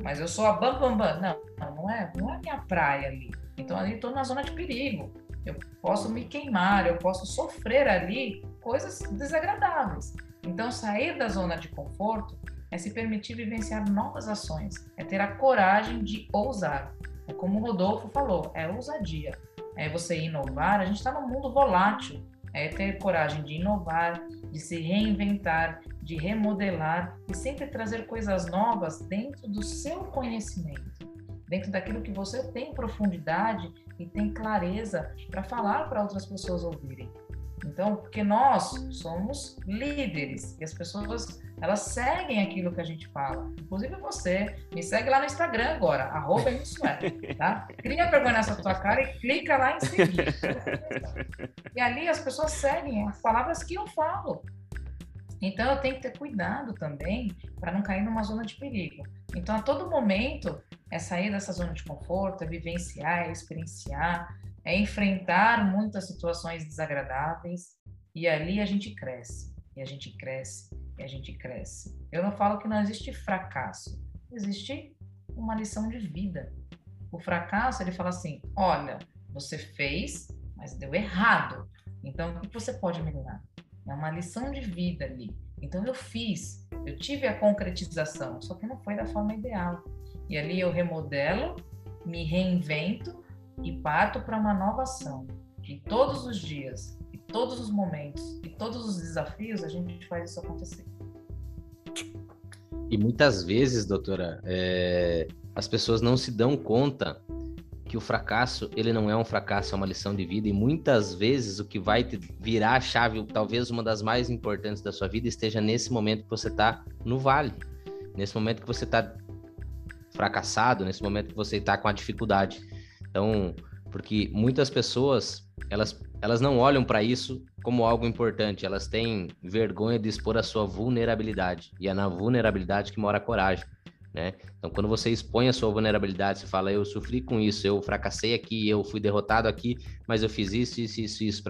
S3: Mas eu sou a bam, bam, bam. Não, não é, não é minha praia ali. Então, ali estou na zona de perigo. Eu posso me queimar, eu posso sofrer ali coisas desagradáveis. Então, sair da zona de conforto é se permitir vivenciar novas ações, é ter a coragem de ousar. É como o Rodolfo falou, é ousadia. É você inovar. A gente está num mundo volátil. É ter coragem de inovar, de se reinventar, de remodelar e sempre trazer coisas novas dentro do seu conhecimento, dentro daquilo que você tem profundidade e tem clareza para falar para outras pessoas ouvirem. Então, porque nós somos líderes e as pessoas elas seguem aquilo que a gente fala. Inclusive você, me segue lá no Instagram agora, arroba isso é, tá? Cria vergonha nessa tua cara e clica lá em seguir. [LAUGHS] E ali as pessoas seguem as palavras que eu falo. Então eu tenho que ter cuidado também para não cair numa zona de perigo. Então a todo momento é sair dessa zona de conforto, é vivenciar, é experienciar, é enfrentar muitas situações desagradáveis e ali a gente cresce, e a gente cresce, e a gente cresce. Eu não falo que não existe fracasso, existe uma lição de vida. O fracasso, ele fala assim: olha, você fez, mas deu errado. Então, o que você pode melhorar? É uma lição de vida ali. Então, eu fiz, eu tive a concretização, só que não foi da forma ideal. E ali eu remodelo, me reinvento e parto para uma nova ação. E todos os dias, e todos os momentos, e todos os desafios, a gente faz isso acontecer.
S2: E muitas vezes, doutora, é, as pessoas não se dão conta que o fracasso ele não é um fracasso, é uma lição de vida. E muitas vezes o que vai virar a chave, talvez uma das mais importantes da sua vida, esteja nesse momento que você está no vale, nesse momento que você está fracassado, nesse momento que você está com a dificuldade. Então, porque muitas pessoas elas, elas não olham para isso como algo importante, elas têm vergonha de expor a sua vulnerabilidade. E é na vulnerabilidade que mora a coragem. Né? Então, quando você expõe a sua vulnerabilidade, você fala: Eu sofri com isso, eu fracassei aqui, eu fui derrotado aqui, mas eu fiz isso, isso, isso, isso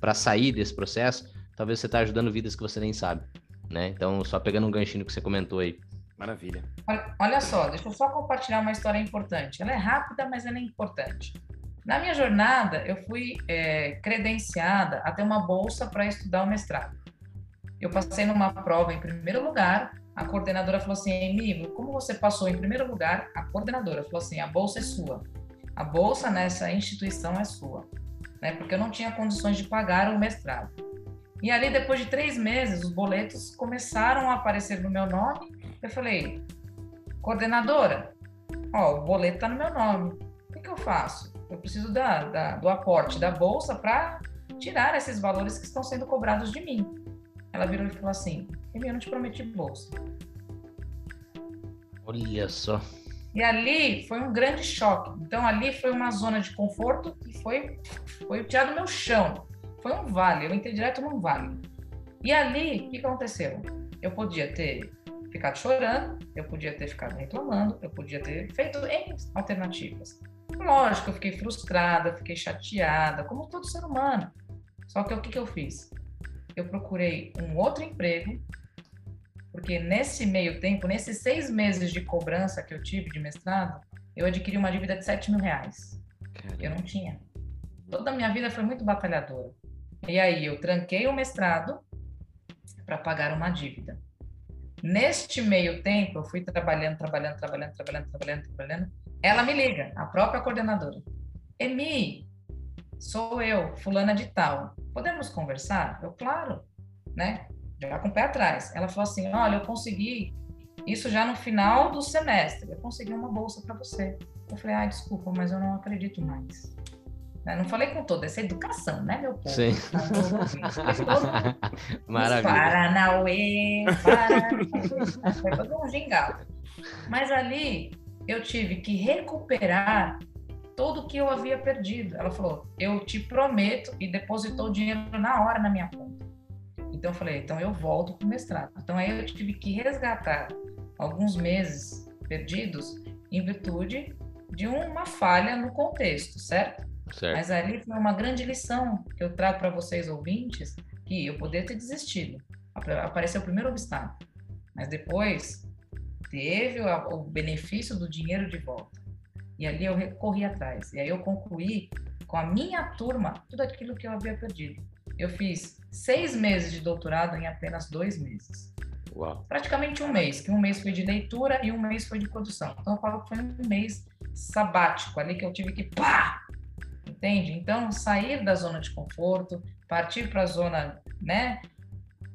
S2: para sair desse processo. Talvez você está ajudando vidas que você nem sabe. Né? Então, só pegando um ganchinho que você comentou aí.
S1: Maravilha.
S3: Olha, olha só, deixa eu só compartilhar uma história importante. Ela é rápida, mas ela é importante. Na minha jornada, eu fui é, credenciada a ter uma bolsa para estudar o mestrado. Eu passei numa prova em primeiro lugar, a coordenadora falou assim: Emílio, como você passou em primeiro lugar? A coordenadora falou assim: a bolsa é sua. A bolsa nessa instituição é sua. Né? Porque eu não tinha condições de pagar o mestrado. E ali, depois de três meses, os boletos começaram a aparecer no meu nome. Eu falei: coordenadora, ó, o boleto está no meu nome. O que, que eu faço? Eu preciso da, da do aporte da bolsa para tirar esses valores que estão sendo cobrados de mim. Ela virou e falou assim: eu não te prometi bolsa.
S2: Olha só.
S3: E ali foi um grande choque. Então ali foi uma zona de conforto que foi foi tirado do meu chão. Foi um vale, eu entrei direto num vale. E ali, o que aconteceu? Eu podia ter ficado chorando, eu podia ter ficado reclamando, eu podia ter feito N alternativas. Lógico, eu fiquei frustrada, fiquei chateada, como todo ser humano. Só que o que, que eu fiz? Eu procurei um outro emprego, porque nesse meio tempo, nesses seis meses de cobrança que eu tive de mestrado, eu adquiri uma dívida de 7 mil reais. Caramba. Eu não tinha. Toda a minha vida foi muito batalhadora. E aí eu tranquei o mestrado para pagar uma dívida. Neste meio tempo, eu fui trabalhando, trabalhando, trabalhando, trabalhando, trabalhando, trabalhando ela me liga, a própria coordenadora. Emi, sou eu, fulana de tal. Podemos conversar? Eu, claro, né? Já com o pé atrás. Ela falou assim: olha, eu consegui isso já no final do semestre. Eu consegui uma bolsa para você. Eu falei: ah, desculpa, mas eu não acredito mais. Né? Não falei com toda essa educação, né, meu povo?
S2: Sim. [LAUGHS] Maravilha.
S3: Paranauê, Paranauê. [LAUGHS] Foi todo um gingado. Mas ali eu tive que recuperar todo o que eu havia perdido. Ela falou: Eu te prometo, e depositou o dinheiro na hora na minha conta. Então eu falei: Então eu volto para o mestrado. Então aí eu tive que resgatar alguns meses perdidos em virtude de uma falha no contexto, certo?
S2: certo.
S3: Mas ali foi uma grande lição que eu trago para vocês ouvintes, que eu poderia ter desistido. Apareceu o primeiro obstáculo, mas depois teve o benefício do dinheiro de volta. E ali eu corri atrás. E aí eu concluí com a minha turma tudo aquilo que eu havia perdido. Eu fiz seis meses de doutorado em apenas dois meses.
S2: Uau.
S3: Praticamente um mês, que um mês foi de leitura e um mês foi de produção. Então eu falo que foi um mês sabático ali que eu tive que pá! Entende? Então sair da zona de conforto, partir para a zona, né,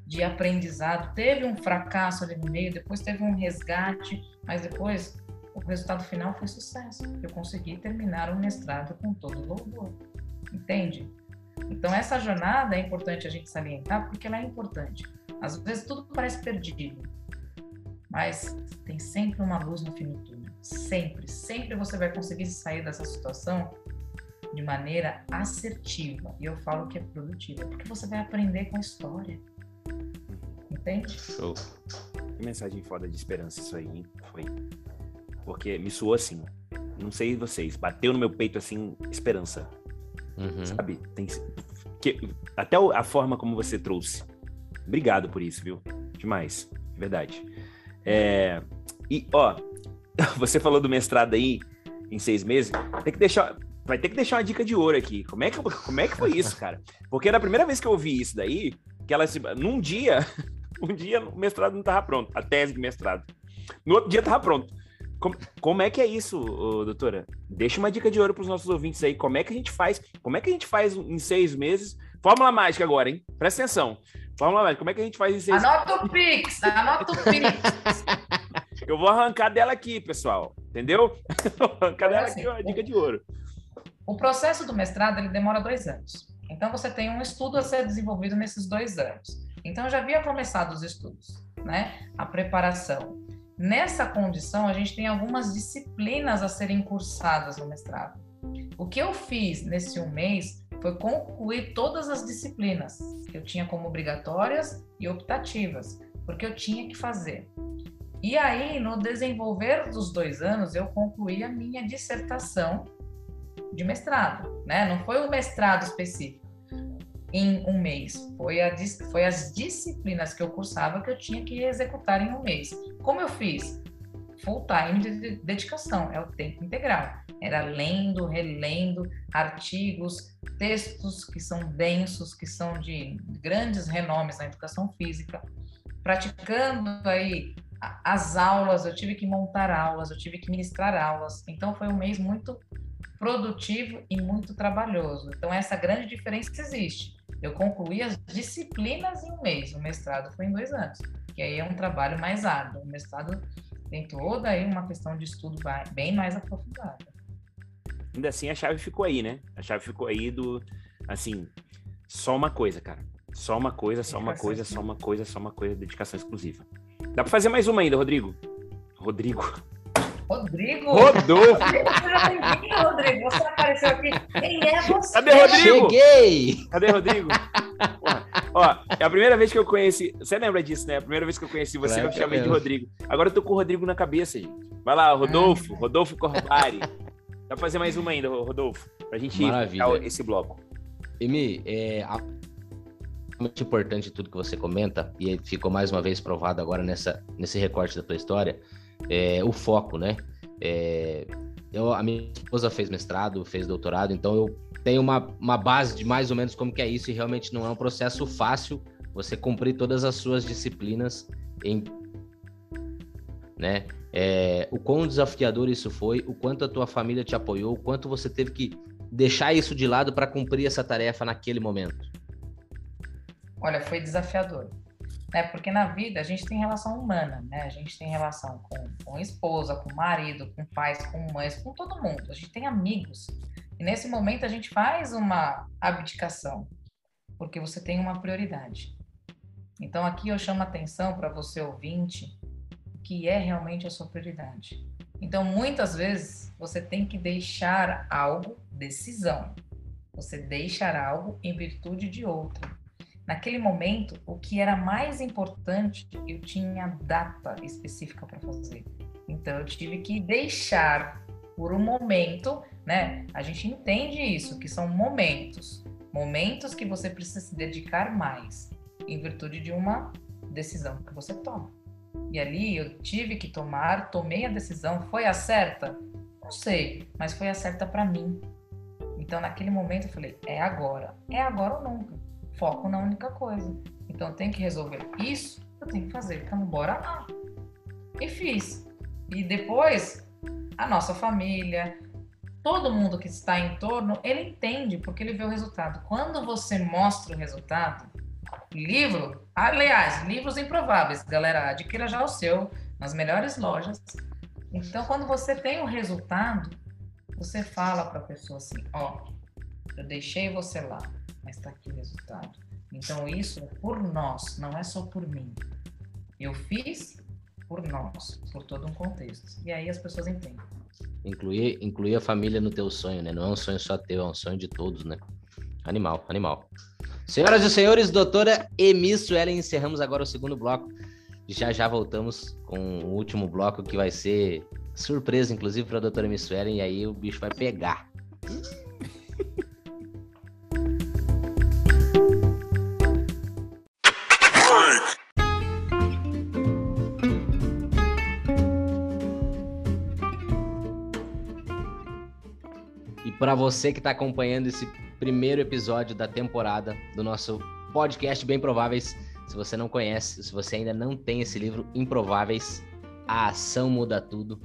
S3: de aprendizado. Teve um fracasso ali no meio, depois teve um resgate, mas depois o resultado final foi sucesso. Eu consegui terminar o mestrado com todo louvor. Entende? Então, essa jornada é importante a gente salientar porque ela é importante. Às vezes tudo parece perdido, mas tem sempre uma luz no fim do túnel. Sempre, sempre você vai conseguir sair dessa situação de maneira assertiva. E eu falo que é produtiva, porque você vai aprender com a história. Entende?
S2: Show.
S1: Que mensagem foda de esperança isso aí, hein? Foi. Porque me suou assim. Não sei vocês, bateu no meu peito assim, esperança.
S2: Uhum.
S1: Sabe? Tem, que, até a forma como você trouxe. Obrigado por isso, viu? Demais. De verdade. É, e, ó, [LAUGHS] você falou do mestrado aí em seis meses. Tem que deixar. Vai ter que deixar uma dica de ouro aqui. Como é que, como é que foi isso, cara? Porque na primeira vez que eu ouvi isso daí, que ela se, num dia, [LAUGHS] um dia o mestrado não estava pronto, a tese de mestrado. No outro dia estava pronto. Como, como, é que é isso, doutora? Deixa uma dica de ouro para os nossos ouvintes aí. Como é que a gente faz? Como é que a gente faz em seis meses? Fórmula mágica agora, hein? Presta atenção. Fórmula mágica. Como é que a gente faz em seis
S3: Anota o Pix, anota o Pix. [LAUGHS]
S1: Eu vou arrancar dela aqui, pessoal. Entendeu? Vou arrancar dela aqui, uma dica de ouro.
S3: O processo do mestrado ele demora dois anos. Então você tem um estudo a ser desenvolvido nesses dois anos. Então eu já havia começado os estudos, né? A preparação. Nessa condição, a gente tem algumas disciplinas a serem cursadas no mestrado. O que eu fiz nesse um mês foi concluir todas as disciplinas que eu tinha como obrigatórias e optativas, porque eu tinha que fazer. E aí, no desenvolver dos dois anos, eu concluí a minha dissertação de mestrado, né? Não foi um mestrado específico em um mês. Foi, a, foi as disciplinas que eu cursava que eu tinha que executar em um mês. Como eu fiz? Full time de dedicação, é o tempo integral. Era lendo, relendo artigos, textos que são densos, que são de grandes renomes na educação física, praticando aí as aulas, eu tive que montar aulas, eu tive que ministrar aulas. Então foi um mês muito produtivo e muito trabalhoso. Então essa grande diferença existe. Eu concluí as disciplinas em um mês, o mestrado foi em dois anos, que aí é um trabalho mais árduo. O mestrado tem toda aí uma questão de estudo bem mais aprofundada.
S1: Ainda assim, a chave ficou aí, né? A chave ficou aí do, assim, só uma coisa, cara. Só uma coisa, só uma coisa, só uma coisa, só uma coisa, dedicação exclusiva. Dá para fazer mais uma ainda, Rodrigo? Rodrigo.
S3: Rodrigo?
S1: Rodolfo!
S3: Rodrigo. Você apareceu aqui. Quem é você?
S1: Cadê Rodrigo?
S2: Cheguei!
S1: Cadê Rodrigo? [LAUGHS] Ó, é a primeira vez que eu conheci. Você lembra disso, né? A primeira vez que eu conheci você, claro eu chamei de Rodrigo. Agora eu tô com o Rodrigo na cabeça, gente. Vai lá, Rodolfo, ah. Rodolfo Corbari. Dá pra fazer mais uma ainda, Rodolfo, pra gente
S2: Maravilha.
S1: esse bloco.
S2: Emi, é muito importante tudo que você comenta, e ficou mais uma vez provado agora nessa, nesse recorte da tua história é, o foco, né? É, eu, a minha esposa fez mestrado, fez doutorado, então eu tenho uma, uma base de mais ou menos como que é isso e realmente não é um processo fácil você cumprir todas as suas disciplinas em né? É, o quão desafiador isso foi, o quanto a tua família te apoiou, o quanto você teve que deixar isso de lado para cumprir essa tarefa naquele momento?
S3: Olha, foi desafiador. Né? Porque na vida a gente tem relação humana, né? A gente tem relação com, com esposa, com marido, com pais, com mães, com todo mundo. A gente tem amigos. E nesse momento a gente faz uma abdicação, porque você tem uma prioridade. Então aqui eu chamo a atenção para você ouvinte, que é realmente a sua prioridade. Então muitas vezes você tem que deixar algo, decisão. Você deixar algo em virtude de outra. Naquele momento, o que era mais importante, eu tinha data específica para fazer. Então, eu tive que deixar por um momento, né? A gente entende isso, que são momentos. Momentos que você precisa se dedicar mais, em virtude de uma decisão que você toma. E ali eu tive que tomar, tomei a decisão, foi a certa? Não sei, mas foi a certa para mim. Então, naquele momento, eu falei: é agora. É agora ou nunca foco na única coisa. Então tenho que resolver isso, eu tenho que fazer. Então bora lá. E fiz. E depois a nossa família, todo mundo que está em torno, ele entende porque ele vê o resultado. Quando você mostra o resultado, livro, aliás, livros improváveis, galera, adquira já o seu nas melhores lojas. Então, quando você tem o resultado, você fala para a pessoa assim: ó, eu deixei você lá, mas está aqui o resultado. Então isso é por nós, não é só por mim. Eu fiz por nós, por todo um contexto. E aí as pessoas entendem.
S2: Incluir, incluir a família no teu sonho, né? Não é um sonho só teu, é um sonho de todos, né? Animal, animal. Senhoras e senhores, doutora Emi Suelen, encerramos agora o segundo bloco. Já já voltamos com o último bloco que vai ser surpresa, inclusive, para a doutora Emi Suelen, e aí o bicho vai pegar. Para você que está acompanhando esse primeiro episódio da temporada do nosso podcast Bem Prováveis. Se você não conhece, se você ainda não tem esse livro Improváveis, a ação muda tudo.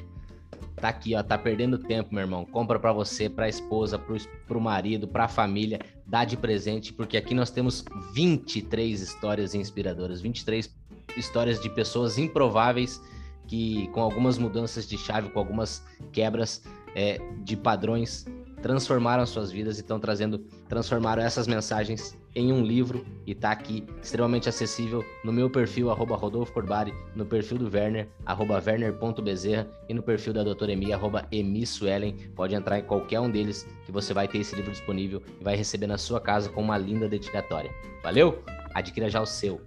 S2: Tá aqui, ó, tá perdendo tempo, meu irmão. Compra para você, para a esposa, para o marido, para a família, dá de presente, porque aqui nós temos 23 histórias inspiradoras, 23 histórias de pessoas improváveis que com algumas mudanças de chave, com algumas quebras é, de padrões, transformaram suas vidas e estão trazendo, transformaram essas mensagens em um livro e está aqui extremamente acessível no meu perfil, arroba Rodolfo Corbari, no perfil do Werner, arroba werner.bezerra e no perfil da doutora Emi, arroba Emi Suelen. Pode entrar em qualquer um deles que você vai ter esse livro disponível e vai receber na sua casa com uma linda dedicatória. Valeu? Adquira já o seu.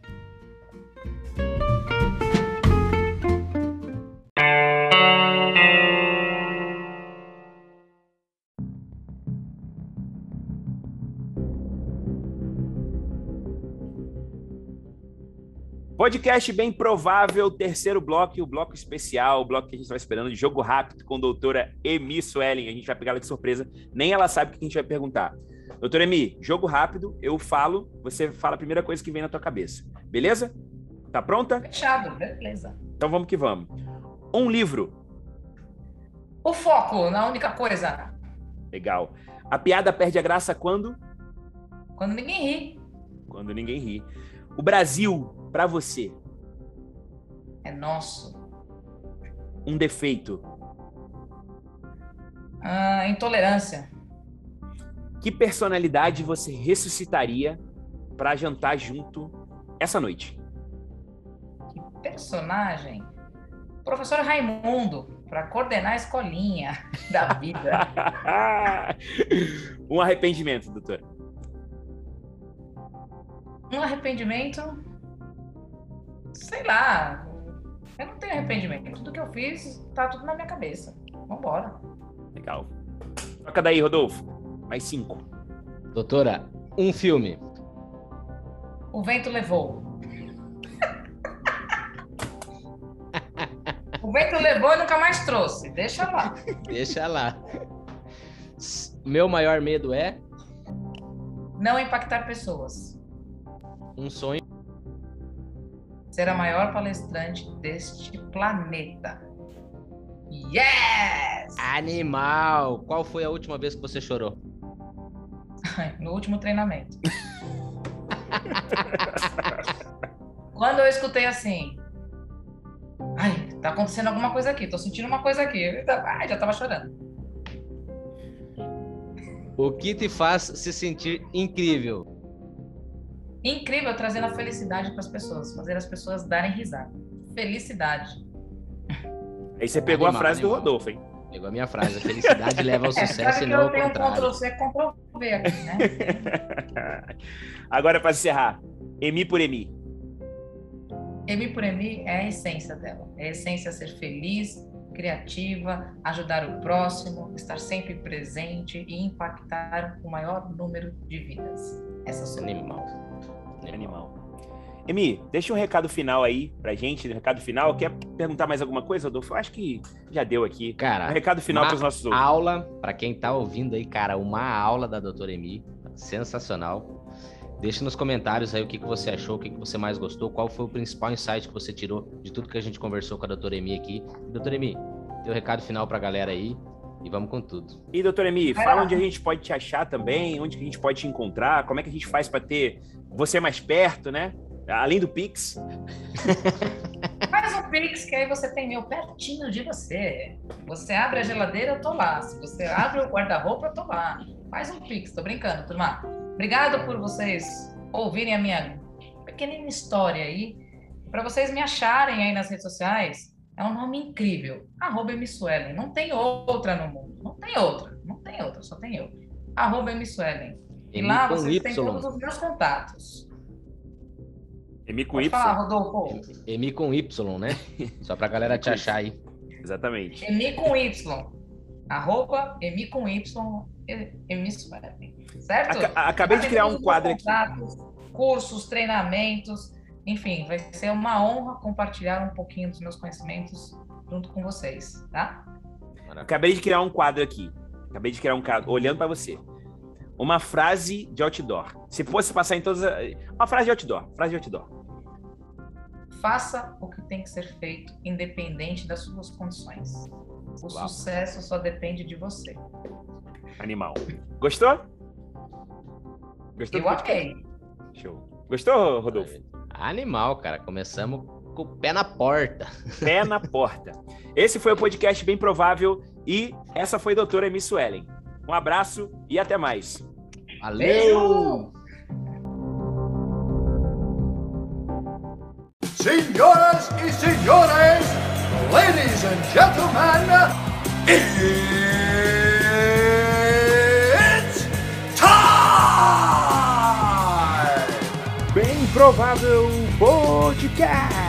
S1: Podcast bem provável, terceiro bloco, o bloco especial, o bloco que a gente estava esperando de jogo rápido com a doutora Emi Suelen. A gente vai pegar ela de surpresa, nem ela sabe o que a gente vai perguntar. Doutora Emi, jogo rápido, eu falo, você fala a primeira coisa que vem na tua cabeça. Beleza? Tá pronta?
S3: Fechado, beleza.
S1: Então vamos que vamos. Um livro.
S3: O foco na única coisa.
S1: Legal. A piada perde a graça quando?
S3: Quando ninguém ri.
S1: Quando ninguém ri. O Brasil para você?
S3: É nosso.
S1: Um defeito?
S3: Ah, intolerância.
S1: Que personalidade você ressuscitaria para jantar junto essa noite?
S3: Que personagem? Professor Raimundo, para coordenar a escolinha [LAUGHS] da vida. [LAUGHS]
S1: um arrependimento, doutora.
S3: Um arrependimento sei lá, eu não tenho arrependimento. Tudo que eu fiz tá tudo na minha cabeça. Vambora.
S1: Legal. Toca daí, Rodolfo. Mais cinco.
S2: Doutora, um filme.
S3: O vento levou. [LAUGHS] o vento levou e nunca mais trouxe. Deixa lá.
S2: Deixa lá. Meu maior medo é?
S3: Não impactar pessoas.
S2: Um sonho
S3: ser a maior palestrante deste planeta. Yes!
S2: Animal! Qual foi a última vez que você chorou?
S3: no último treinamento. [LAUGHS] Quando eu escutei assim, ai, tá acontecendo alguma coisa aqui, tô sentindo uma coisa aqui. Ai, já tava chorando.
S2: O que te faz se sentir incrível?
S3: Incrível trazendo a felicidade para as pessoas, fazer as pessoas darem risada. Felicidade.
S1: Aí você pegou
S2: Animal,
S1: a frase
S2: animal.
S1: do Rodolfo, hein?
S2: Pegou a minha frase. A felicidade leva ao
S3: É,
S2: sucesso
S3: claro
S2: e
S3: que
S2: não ao
S3: eu tenho um
S2: contrário.
S3: Ctrl Ctrl V aqui, né? [LAUGHS]
S1: Agora, para encerrar, Emi por Emi.
S3: Emi por Emi é a essência dela. É a essência ser feliz, criativa, ajudar o próximo, estar sempre presente e impactar o maior número de vidas. Essa sou eu.
S2: Animal.
S1: Animal. Emi, deixa um recado final aí pra gente, um recado final. Quer perguntar mais alguma coisa, Rodolfo? Eu acho que já deu aqui.
S2: Cara,
S1: Um recado final para os nossos ouvintes.
S2: aula, para quem tá ouvindo aí, cara, uma aula da doutora Emi, sensacional. Deixa nos comentários aí o que, que você achou, o que, que você mais gostou, qual foi o principal insight que você tirou de tudo que a gente conversou com a doutora Emi aqui. Doutora Emi, teu recado final pra galera aí e vamos com tudo.
S1: E, doutora Emi, fala onde a gente pode te achar também, onde que a gente pode te encontrar, como é que a gente faz para ter você mais perto, né? Além do Pix. [LAUGHS]
S3: Faz um Pix, que aí você tem meu pertinho de você. Você abre a geladeira, eu tô lá. Se você abre o guarda-roupa, eu tô lá. Faz um Pix, tô brincando, turma. Obrigado por vocês ouvirem a minha pequenina história aí. Para vocês me acharem aí nas redes sociais, é um nome incrível. Arroba. Não tem outra no mundo. Não tem outra. Não tem outra, só tem eu. Arroba. E lá
S2: com
S3: vocês têm
S2: Y.
S3: todos os meus contatos.
S1: Emi com
S3: Pode
S1: Y.
S3: falar, Rodolfo.
S2: Emi com Y, né? [LAUGHS] Só pra galera te achar aí.
S1: Exatamente.
S3: Emi com Y. Arroba Emi com Y. Suelen. Certo?
S1: Aca- acabei de criar um quadro aqui.
S3: contatos, Cursos, treinamentos. Enfim, vai ser uma honra compartilhar um pouquinho dos meus conhecimentos junto com vocês, tá?
S1: Acabei de criar um quadro aqui. Acabei de criar um quadro, olhando para você. Uma frase de outdoor. Se fosse passar em todas. as- Uma frase de outdoor. Frase de outdoor.
S3: Faça o que tem que ser feito, independente das suas condições. O
S2: Uau.
S3: sucesso só depende de você.
S1: Animal. Gostou? Gostou?
S3: Eu amei.
S1: Show. Gostou, Rodolfo?
S2: Animal, cara. Começamos com o pé na porta. [LAUGHS]
S1: Pé na porta. Esse foi o podcast Bem Provável e essa foi a doutora Emi Suelen. Um abraço e até mais.
S2: Valeu!
S3: Beijo!
S4: Señoras y señores, ladies and gentlemen, it's time!
S1: Bem Provável Podcast.